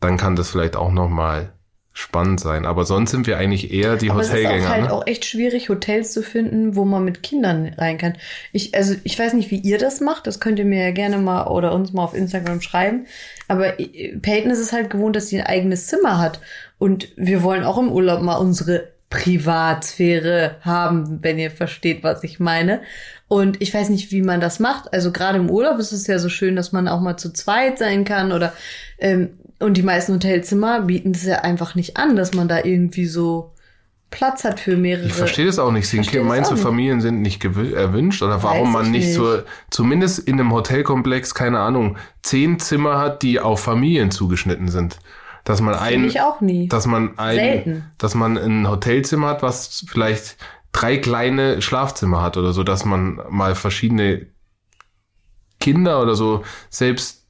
Dann kann das vielleicht auch nochmal spannend sein. Aber sonst sind wir eigentlich eher die Aber es ist Hotelgänger. auch halt ne? auch echt schwierig, Hotels zu finden, wo man mit Kindern rein kann. Ich, also ich weiß nicht, wie ihr das macht. Das könnt ihr mir ja gerne mal oder uns mal auf Instagram schreiben. Aber äh, Peyton ist es halt gewohnt, dass sie ein eigenes Zimmer hat. Und wir wollen auch im Urlaub mal unsere Privatsphäre haben, wenn ihr versteht, was ich meine. Und ich weiß nicht, wie man das macht. Also gerade im Urlaub ist es ja so schön, dass man auch mal zu zweit sein kann oder ähm, und die meisten Hotelzimmer bieten es ja einfach nicht an, dass man da irgendwie so Platz hat für mehrere. Ich verstehe das auch nicht. Das meinst du. Familien sind nicht gewü- erwünscht? Oder warum Weiß man ich nicht, nicht. so, zumindest in einem Hotelkomplex, keine Ahnung, zehn Zimmer hat, die auf Familien zugeschnitten sind? Dass man ein, ich auch nie. dass man ein, Selten. dass man ein Hotelzimmer hat, was vielleicht drei kleine Schlafzimmer hat oder so, dass man mal verschiedene Kinder oder so selbst,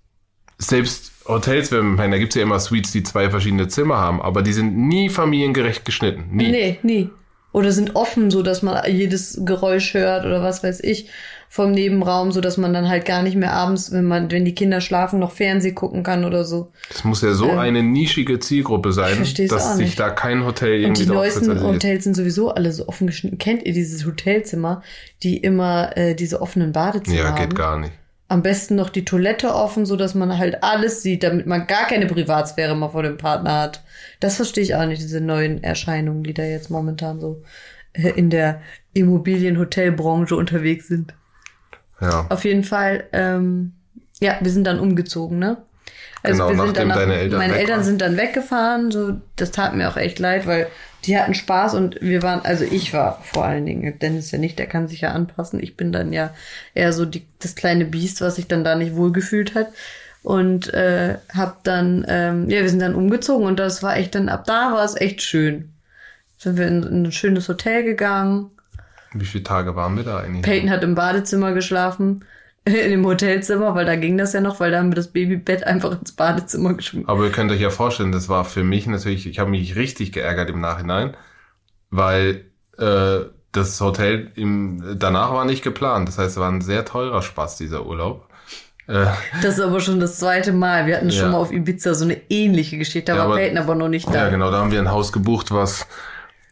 selbst Hotels, wenn, da gibt's ja immer Suites, die zwei verschiedene Zimmer haben, aber die sind nie familiengerecht geschnitten. Nie. Nee, nie. Oder sind offen, so dass man jedes Geräusch hört oder was weiß ich vom Nebenraum, so dass man dann halt gar nicht mehr abends, wenn man, wenn die Kinder schlafen, noch Fernseh gucken kann oder so. Das muss ja so Ähm, eine nischige Zielgruppe sein, dass sich da kein Hotel Und irgendwie die drauf neuesten. Hotels sind sowieso alle so offen geschnitten. Kennt ihr dieses Hotelzimmer, die immer äh, diese offenen Badezimmer Ja, haben? geht gar nicht. Am besten noch die Toilette offen, so dass man halt alles sieht, damit man gar keine Privatsphäre mal vor dem Partner hat. Das verstehe ich auch nicht, diese neuen Erscheinungen, die da jetzt momentan so äh, in der Immobilien-Hotelbranche unterwegs sind. Ja. Auf jeden Fall, ähm, ja, wir sind dann umgezogen, ne? Genau, wir nachdem nach- deine Eltern meine Eltern waren. sind dann weggefahren, so, das tat mir auch echt leid, weil die hatten Spaß und wir waren, also ich war vor allen Dingen, Dennis ja nicht, der kann sich ja anpassen. Ich bin dann ja eher so die, das kleine Biest, was sich dann da nicht wohlgefühlt hat. Und äh, hab dann, ähm, ja, wir sind dann umgezogen und das war echt dann, ab da war es echt schön. Sind wir in, in ein schönes Hotel gegangen. Wie viele Tage waren wir da eigentlich? Peyton hat im Badezimmer geschlafen, [laughs] in dem Hotelzimmer, weil da ging das ja noch, weil da haben wir das Babybett einfach ins Badezimmer geschmissen. Aber ihr könnt euch ja vorstellen, das war für mich natürlich, ich habe mich richtig geärgert im Nachhinein, weil äh, das Hotel im, danach war nicht geplant. Das heißt, es war ein sehr teurer Spaß, dieser Urlaub. Äh, [laughs] Das ist aber schon das zweite Mal. Wir hatten Ja. schon mal auf Ibiza so eine ähnliche Geschichte, da Ja, war aber- Peyton aber noch nicht da. ja, genau, da haben wir ein Haus gebucht, was,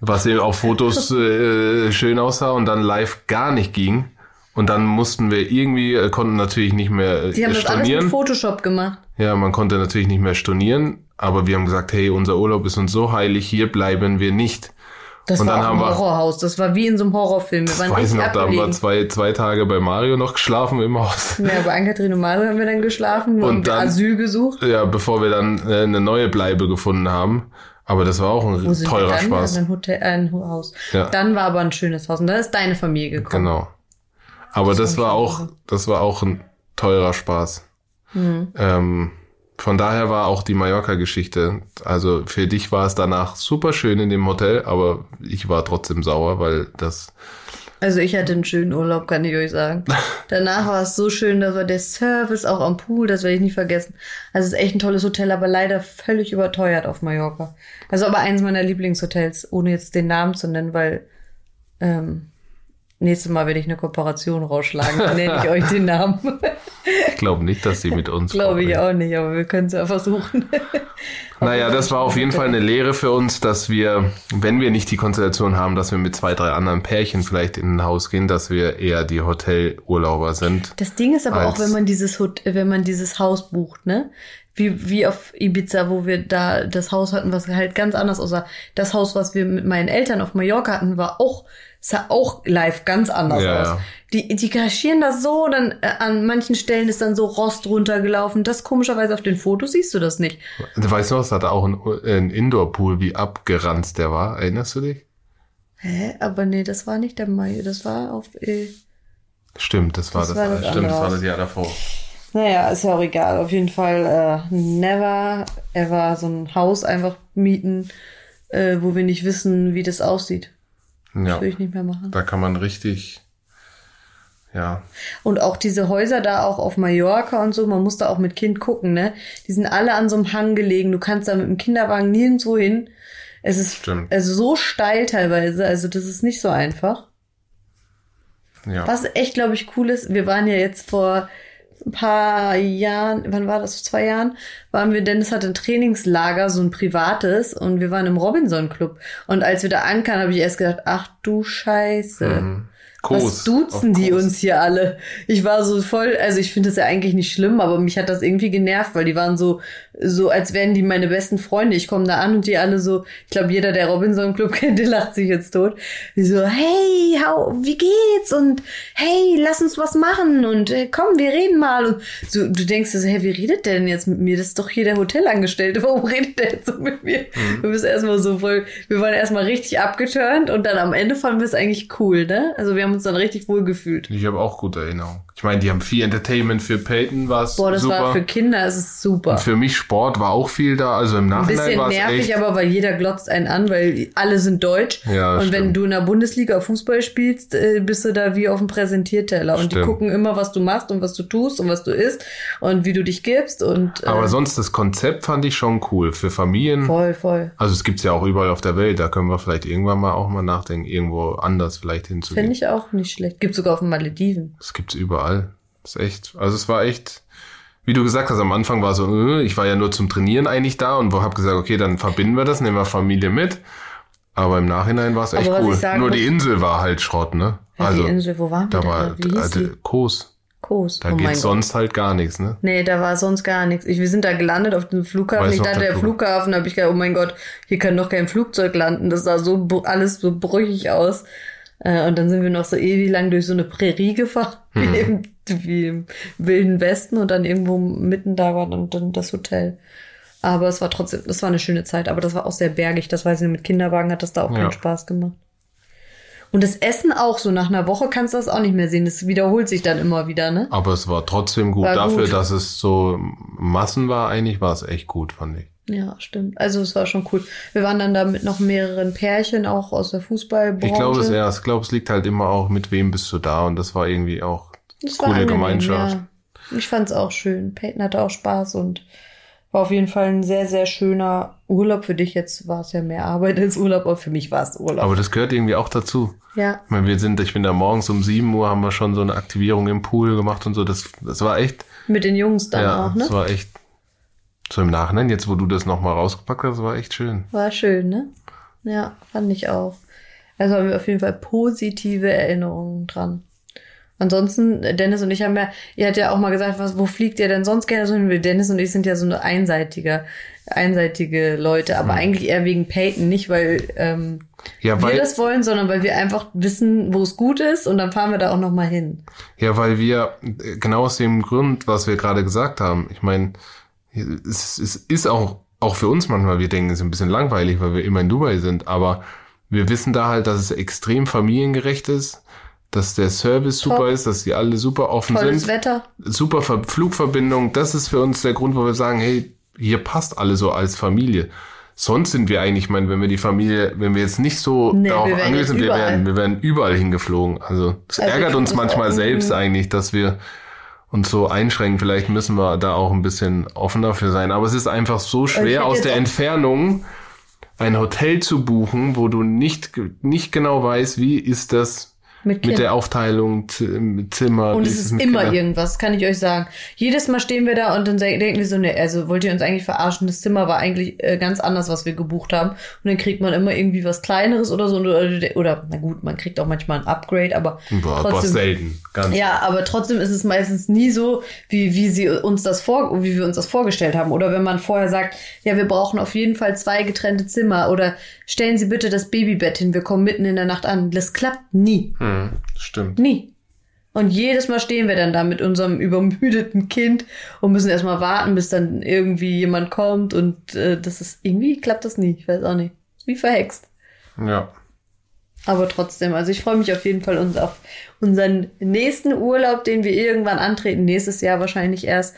was eben auf Fotos [laughs] äh, schön aussah und dann live gar nicht ging. Und dann mussten wir irgendwie, äh, konnten natürlich nicht mehr äh, Die haben das alles stornieren. mit Photoshop gemacht. Ja, man konnte natürlich nicht mehr stornieren, aber wir haben gesagt, hey, unser Urlaub ist uns so heilig, hier bleiben wir nicht. Das Und war dann haben ein Horrorhaus. Das war wie in so einem Horrorfilm. Wir Ich waren weiß richtig noch, da haben wir zwei, zwei Tage bei Mario noch geschlafen im Haus. Ja, bei Ann-Kathrin und Mario haben wir dann geschlafen und, Und dann- Asyl gesucht. Ja, bevor wir dann äh, eine neue Bleibe gefunden haben. Aber das war auch ein Wo teurer dann? Spaß. Also ein Hotel, ein Haus. Ja. Dann war aber ein schönes Haus und dann ist deine Familie gekommen. Genau. Aber das, war war auch, das war auch ein teurer Spaß. Mhm. Ähm, von daher war auch die Mallorca-Geschichte. Also für dich war es danach super schön in dem Hotel, aber ich war trotzdem sauer, weil das Also ich hatte einen schönen Urlaub, kann ich euch sagen. [laughs] Danach war es so schön, da war der Service auch am Pool, das werde ich nicht vergessen. Also es ist echt ein tolles Hotel, aber leider völlig überteuert auf Mallorca. Also aber eins meiner Lieblingshotels, ohne jetzt den Namen zu nennen, weil ähm, nächstes Mal werde ich eine Kooperation rausschlagen, dann nenne ich euch den Namen. ich glaube nicht, dass sie mit uns Glaube ich auch nicht, aber wir können es ja versuchen. [laughs] Naja, das war auf jeden Fall eine Lehre für uns, dass wir, wenn wir nicht die Konstellation haben, dass wir mit zwei, drei anderen Pärchen vielleicht in ein Haus gehen, dass wir eher die Hotelurlauber sind. Das Ding ist aber auch, wenn man dieses Hot wenn man dieses Haus bucht, ne? Wie, wie auf Ibiza, wo wir da das Haus hatten, was halt ganz anders aussah. Das Haus, was wir mit meinen Eltern auf Mallorca hatten, war auch, sah auch live ganz anders Ja, aus. ja. Die, die kaschieren das so, dann äh, an manchen Stellen ist dann so Rost runtergelaufen. Das komischerweise auf den Fotos siehst du das nicht. Du weißt noch, es hatte auch ein, ein Indoor-Pool, wie abgeranzt der war. Erinnerst du dich? Hä? Aber nee, das war nicht der Mai, das war auf. Äh, Stimmt, das war Das das. war das stimmt, das war das Jahr davor. Naja, ist ja auch egal. Auf jeden Fall äh, never ever so ein Haus einfach mieten, äh, wo wir nicht wissen, wie das aussieht. Das Ja, will ich nicht mehr machen. da kann man richtig, ja, Und auch diese Häuser da auch auf Mallorca und so, man muss da auch mit Kind gucken, ne? Die sind alle an so einem Hang gelegen. Du kannst da mit dem Kinderwagen nirgendwo hin. Es ist Stimmt. also so steil teilweise, also das ist nicht so einfach. ja. Was echt, glaube ich, cool ist, wir waren ja jetzt vor ein paar Jahren, wann war das, zwei Jahren, waren wir, Dennis hatte ein Trainingslager, so ein privates, und wir waren im Robinson Club. Und als wir da ankamen, habe ich erst gedacht, ach du Scheiße. Mhm. Kos. Was duzen die Kos. uns hier alle? Ich war so voll, also ich finde das ja eigentlich nicht schlimm, aber mich hat das irgendwie genervt, weil die waren so, so als wären die meine besten Freunde. Ich komme da an und die alle so, ich glaube, jeder, der Robinson Club [laughs] kennt, der lacht sich jetzt tot. Die so, hey, how, wie geht's? Und hey, lass uns was machen und äh, komm, wir reden mal. Und so, du denkst so, hey, wie redet der denn jetzt mit mir? Das ist doch hier der Hotelangestellte. [laughs] Warum redet der jetzt so mit mir? Mhm. Wir bist erstmal so voll, wir waren erstmal richtig abgeturnt und dann am Ende fanden wir es eigentlich cool, ne? Also wir haben uns dann richtig wohl gefühlt. Ich habe auch gute Erinnerungen. Ich meine, die haben viel Entertainment für Peyton, war es Boah, das super. war für Kinder, es ist super. Und für mich Sport war auch viel da. Also im Ein Nachhinein bisschen war es nervig, echt. aber weil jeder glotzt einen an, weil alle sind deutsch. Ja, und wenn stimmt. du in der Bundesliga Fußball spielst, äh, bist du da wie auf dem Präsentierteller. Und die Stimmt. gucken immer, was du machst und was du tust und was du isst und wie du dich gibst. Und äh, aber sonst das Konzept fand ich schon cool. Für Familien. voll, voll. Also es gibt's ja auch überall auf der Welt. Da können wir vielleicht irgendwann mal auch mal nachdenken, irgendwo anders vielleicht hinzugehen. Finde ich auch nicht schlecht. Gibt sogar auf den Malediven. Das gibt's überall. Das ist echt. Also es war echt. Wie du gesagt hast, am Anfang war so, äh, ich war ja nur zum Trainieren eigentlich da und habe gesagt, okay, dann verbinden wir das, nehmen wir Familie mit. Aber im Nachhinein war es echt cool. sagen Nur die Insel war halt Schrott, ne? Ja, also die Insel, wo waren wir da war also, die? Kos. Kos. Da oh mein geht's Gott. sonst halt gar nichts, ne? Nee, da war sonst gar nichts. Ich, wir sind da gelandet auf dem Flughafen. Weißt ich dachte, der Flughafen, da habe ich gedacht, oh mein Gott, hier kann doch kein Flugzeug landen. Das sah so alles so brüchig aus. Äh, und dann sind wir noch so ewig lang durch so eine Prärie gefahren, [laughs] Mhm. wie, im, wie im Wilden Westen. Und dann irgendwo mitten da war dann, dann das Hotel. Aber es war trotzdem, das war eine schöne Zeit. Aber das war auch sehr bergig. Das weiß ich, mit Kinderwagen hat das da auch Ja. keinen Spaß gemacht. Und das Essen auch so. Nach einer Woche kannst du das auch nicht mehr sehen. Das wiederholt sich dann immer wieder, ne? Aber es war trotzdem gut. War Dafür, gut. dass es so Massen war, eigentlich war es echt gut, fand ich. Ja, stimmt. Also es war schon cool. Wir waren dann da mit noch mehreren Pärchen, auch aus der Fußballbranche. Ich glaube es ja, ich glaube, es liegt halt immer auch, mit wem bist du da und das war irgendwie auch Das war coole angenehm, Gemeinschaft. Ja. Ich fand es auch schön. Peyton hatte auch Spaß und war auf jeden Fall ein sehr, sehr schöner Urlaub. Für dich jetzt war es ja mehr Arbeit als Urlaub, aber für mich war es Urlaub. Aber das gehört irgendwie auch dazu. ja, Ich meine, wir sind, ich bin da morgens um 7 Uhr, haben wir schon so eine Aktivierung im Pool gemacht und so. Das, das war echt, mit den Jungs dann ja, auch, ne? das war echt, so im Nachhinein, jetzt wo du das nochmal rausgepackt hast, war echt schön. War schön, ne? Ja, fand ich auch. Also haben wir auf jeden Fall positive Erinnerungen dran. Ansonsten, Dennis und ich haben ja, ihr hat ja auch mal gesagt, was, wo fliegt ihr denn sonst gerne so hin? Dennis und ich sind ja so eine einseitige, einseitige Leute, aber eigentlich eher wegen Peyton, nicht weil ähm, Ja, wir weil, das wollen, sondern weil wir einfach wissen, wo es gut ist und dann fahren wir da auch noch mal hin. ja, weil wir, äh, genau aus dem Grund, was wir gerade gesagt haben, ich meine, es, es ist auch, auch für uns manchmal, wir denken, es ist ein bisschen langweilig, weil wir immer in Dubai sind, aber wir wissen da halt, dass es extrem familiengerecht ist, dass der Service Top. super ist, dass die alle super offen Tolles sind. Wetter. super Ver Flugverbindung. Das ist für uns der Grund, wo wir sagen, hey, hier passt alle so als Familie. Sonst sind wir eigentlich, ich meine, wenn wir die Familie, wenn wir jetzt nicht so Nee, darauf angewiesen wir wären, überall. wir wären überall hingeflogen. Also das Also ärgert uns manchmal auch, selbst mhm. eigentlich, dass wir uns so einschränken. Vielleicht müssen wir da auch ein bisschen offener für sein. Aber es ist einfach so ich schwer aus der Entfernung ein Hotel zu buchen, wo du nicht, nicht genau weißt, wie ist das Mit, mit der Aufteilung, Zimmer. Und es ist immer Kindern? irgendwas, kann ich euch sagen. Jedes Mal stehen wir da und dann denken wir so, ne, also wollt ihr uns eigentlich verarschen? Das Zimmer war eigentlich äh, ganz anders, was wir gebucht haben. Und dann kriegt man immer irgendwie was Kleineres oder so. Oder, oder na gut, man kriegt auch manchmal ein Upgrade, aber Boah, aber trotzdem. selten. Ganz Ja, aber trotzdem ist es meistens nie so, wie, wie sie uns das vor, wie wir uns das vorgestellt haben. Oder wenn man vorher sagt, ja, wir brauchen auf jeden Fall zwei getrennte Zimmer oder stellen Sie bitte das Babybett hin, wir kommen mitten in der Nacht an. Das klappt nie. Hm, stimmt. Nie. Und jedes Mal stehen wir dann da mit unserem übermüdeten Kind und müssen erstmal warten, bis dann irgendwie jemand kommt und äh, das ist irgendwie klappt das nie. Ich weiß auch nicht. Ist Wie verhext. Ja. Aber trotzdem, also ich freue mich auf jeden Fall uns auf unseren nächsten Urlaub, den wir irgendwann antreten, nächstes Jahr wahrscheinlich erst,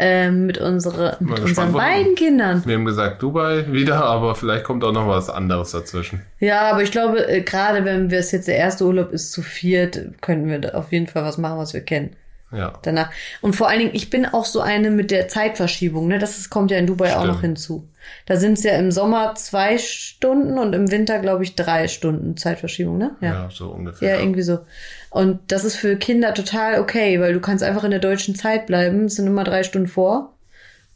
ähm, mit, unsere, mit unseren gespannt, beiden Kindern. Wir haben gesagt Dubai wieder, aber vielleicht kommt auch noch was anderes dazwischen. Ja, aber ich glaube, äh, gerade wenn wir es jetzt der erste Urlaub ist zu viert, könnten wir da auf jeden Fall was machen, was wir kennen. Ja. danach. Und vor allen Dingen, ich bin auch so eine mit der Zeitverschiebung, ne? Das kommt ja in Dubai auch Stimmt. noch hinzu. Da sind es ja im Sommer zwei Stunden und im Winter, glaube ich, drei Stunden Zeitverschiebung, ne? Ja, so ungefähr. Ja, irgendwie so. Und das ist für Kinder total okay, weil du kannst einfach in der deutschen Zeit bleiben. Es sind immer drei Stunden vor.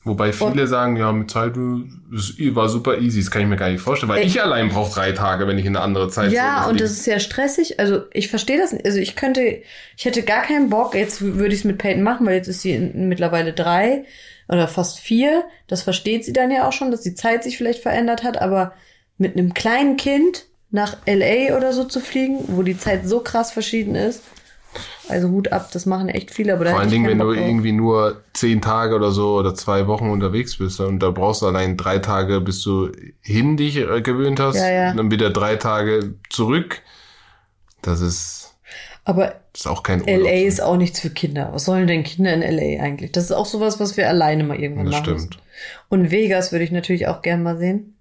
Wobei viele sagen, ja, mit Zeit äh, war super easy. Das kann ich mir gar nicht vorstellen, weil Ey. ich allein brauche drei Tage, wenn ich in eine andere Zeit Ja, und das ist ja stressig. Also ich verstehe das. nicht. Also ich könnte, ich hätte gar keinen Bock. Jetzt würde ich es mit Peyton machen, weil jetzt ist sie in, mittlerweile drei oder fast vier. Das versteht sie dann ja auch schon, dass die Zeit sich vielleicht verändert hat. Aber mit einem kleinen Kind nach LA oder so zu fliegen, wo die Zeit so krass verschieden ist. Also Hut ab, das machen echt viele. Aber Vor allen Dingen, wenn keinen du Bock drauf. irgendwie nur zehn Tage oder so oder zwei Wochen unterwegs bist und da brauchst du allein drei Tage, bis du hin dich äh, gewöhnt hast, Ja, ja. und dann wieder drei Tage zurück. Das ist, Aber ist auch kein Urlaub. LA ist auch nichts für Kinder. Was sollen denn Kinder in LA eigentlich? Das ist auch sowas, was wir alleine mal irgendwann Das machen stimmt. müssen. Und Vegas würde ich natürlich auch gern mal sehen.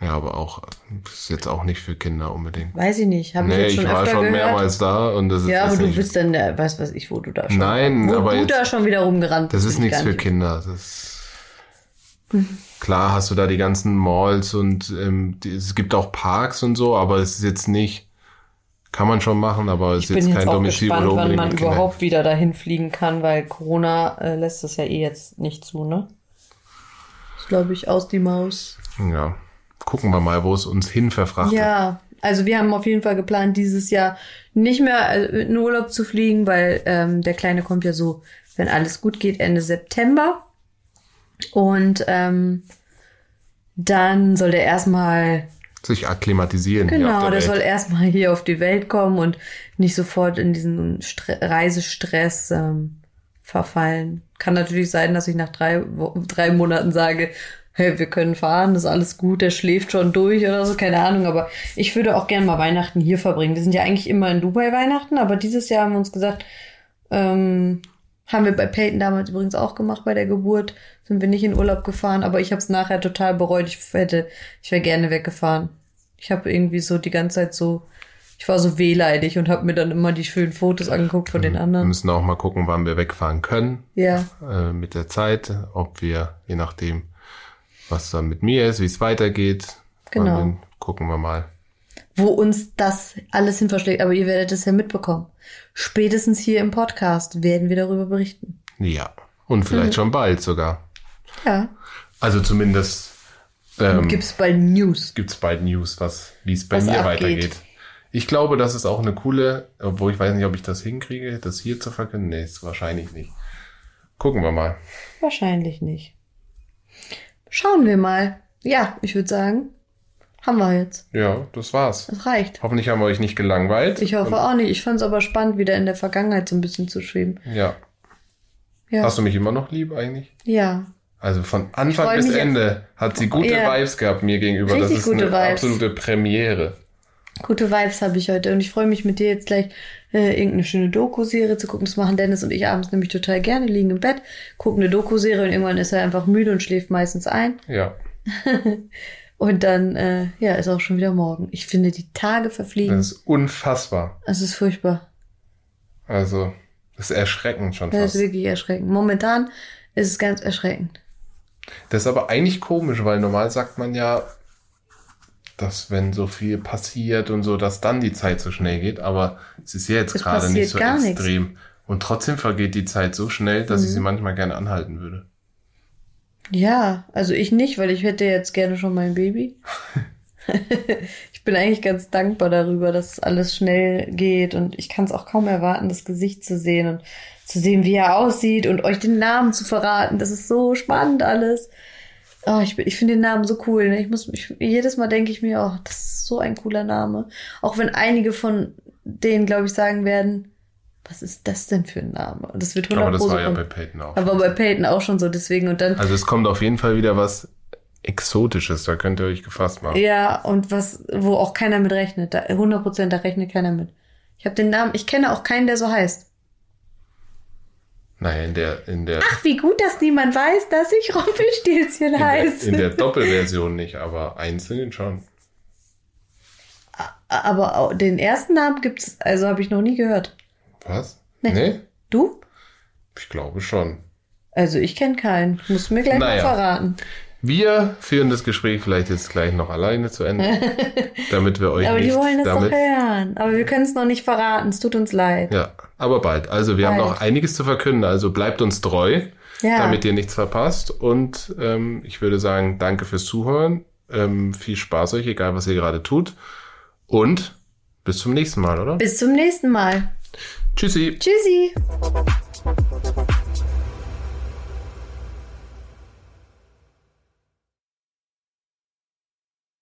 Ja, aber auch, ist jetzt auch nicht für Kinder unbedingt. Weiß ich nicht. Wir Nee, jetzt ich schon war schon gehört. mehrmals da und das ist, Ja, aber du bist dann, der, weiß was ich, wo du da schon, Nein, wo aber du jetzt- da schon wieder rumgerannt das ist ich nichts für nicht. Kinder. Das Klar hast du da die ganzen Malls und ähm, die, es gibt auch Parks und so, aber es ist jetzt nicht, kann man schon machen, aber es ist jetzt jetzt kein Domizil, gespannt, wo du wann man überhaupt wieder dahin fliegen kann, weil Corona äh, lässt das ja eh jetzt nicht zu, ne? Ist, glaube ich, aus die Maus. Ja, gucken wir mal, wo es uns hin verfrachtet. Ja, also wir haben auf jeden Fall geplant, dieses Jahr nicht mehr äh, in Urlaub zu fliegen, weil ähm, der Kleine kommt ja so, wenn alles gut geht, Ende September. Und ähm, dann soll der erstmal Sich akklimatisieren. Genau, der der soll erstmal hier auf die Welt kommen und nicht sofort in diesen Stre Reisestress ähm, verfallen. Kann natürlich sein, dass ich nach drei, drei Monaten sage, hey, wir können fahren, ist alles gut, der schläft schon durch oder so, keine Ahnung. Aber ich würde auch gerne mal Weihnachten hier verbringen. Wir sind ja eigentlich immer in Dubai Weihnachten, aber dieses Jahr haben wir uns gesagt, ähm, haben wir bei Peyton damals übrigens auch gemacht bei der Geburt. Sind wir nicht in Urlaub gefahren, aber ich habe es nachher total bereut. Ich hätte, ich wäre gerne weggefahren. Ich habe irgendwie so die ganze Zeit so, ich war so wehleidig und habe mir dann immer die schönen Fotos angeguckt von den Wir anderen. müssen auch mal gucken, wann wir wegfahren können Ja, äh, mit der Zeit, ob wir, je nachdem, was dann mit mir ist, wie es weitergeht, Genau. wann wir- gucken wir mal. wo uns das alles hin verschlägt. Aber ihr werdet es ja mitbekommen. Spätestens hier im Podcast werden wir darüber berichten. Ja, und vielleicht Mhm. schon bald sogar. Ja. Also zumindest ähm, Gibt's bald News. gibt's bald News, was wie es bei Was mir abgeht. weitergeht. Ich glaube, das ist auch eine coole, obwohl ich weiß nicht, ob ich das hinkriege, das hier zu verkünden. Nee, ist wahrscheinlich nicht. Gucken wir mal. Wahrscheinlich nicht. Schauen wir mal. Ja, ich würde sagen, haben wir jetzt. Ja, das war's. Das reicht. Hoffentlich haben wir euch nicht gelangweilt. Ich hoffe auch nicht. Ich fand es aber spannend, wieder in der Vergangenheit so ein bisschen zu schweben. Ja. Ja. Hast du mich immer noch lieb eigentlich? Ja. Also von Anfang bis Ende hat sie gute Ja. Vibes gehabt mir gegenüber. Richtig das ist gute eine Vibes. absolute Premiere. Gute Vibes habe ich heute und ich freue mich mit dir jetzt gleich äh, irgendeine schöne Doku-Serie zu gucken. Das machen Dennis und ich abends nämlich total gerne, liegen im Bett, gucken eine Doku-Serie und irgendwann ist er einfach müde und schläft meistens ein. Ja. [laughs] Und dann, äh, ja, ist auch schon wieder morgen. Ich finde, die Tage verfliegen. Das ist unfassbar. Es ist furchtbar. Also, das ist erschreckend schon Das fast. ist wirklich erschreckend. Momentan ist es ganz erschreckend. Das ist aber eigentlich komisch, weil normal sagt man ja, dass wenn so viel passiert und so, dass dann die Zeit so schnell geht. Aber es ist ja jetzt Es gerade nicht so gar nichts. extrem. Und trotzdem vergeht die Zeit so schnell, dass Mhm. ich sie manchmal gerne anhalten würde. Ja, also ich nicht, weil ich hätte jetzt gerne schon mein Baby. [laughs] ich bin eigentlich ganz dankbar darüber, dass alles schnell geht und ich kann es auch kaum erwarten, das Gesicht zu sehen und zu sehen, wie er aussieht und euch den Namen zu verraten. Das ist so spannend alles. Oh, ich, bin- ich finde den Namen so cool. Ne? Ich muss, ich, jedes Mal denke ich mir, oh, das ist so ein cooler Name. Auch wenn einige von denen, glaube ich, sagen werden, was ist das denn für ein Name? Und das wird 100 Aber das Pro war ja bei Peyton auch. Aber bei Peyton auch schon so, deswegen und dann Also es kommt auf jeden Fall wieder was Exotisches, da könnt ihr euch gefasst machen. Ja, und was, wo auch keiner mit rechnet. Da, 100 Prozent, da rechnet keiner mit. Ich habe den Namen, ich kenne auch keinen, der so heißt. Naja, in der, in der, Ach, wie gut, dass niemand weiß, dass ich Rumpelstilzchen heiße. in der Doppelversion nicht, aber einzeln schon. Aber den ersten Namen gibt's, also habe ich noch nie gehört. Was? Nee. Nee? Du? Ich glaube schon. Also ich kenne keinen. Musst du mir gleich Naja. mal verraten. Wir führen das Gespräch vielleicht jetzt gleich noch alleine zu Ende, [laughs] damit wir euch Aber nicht die wollen es doch hören. Aber wir können es noch nicht verraten. Es tut uns leid. Ja, aber bald. Also wir haben Bald. noch einiges zu verkünden, also bleibt uns treu. Ja. damit ihr nichts verpasst. Und ähm, ich würde sagen, danke fürs Zuhören. Ähm, viel Spaß euch, egal was ihr gerade tut. Und bis zum nächsten Mal, oder? Bis zum nächsten Mal. Tschüssi. Tschüssi.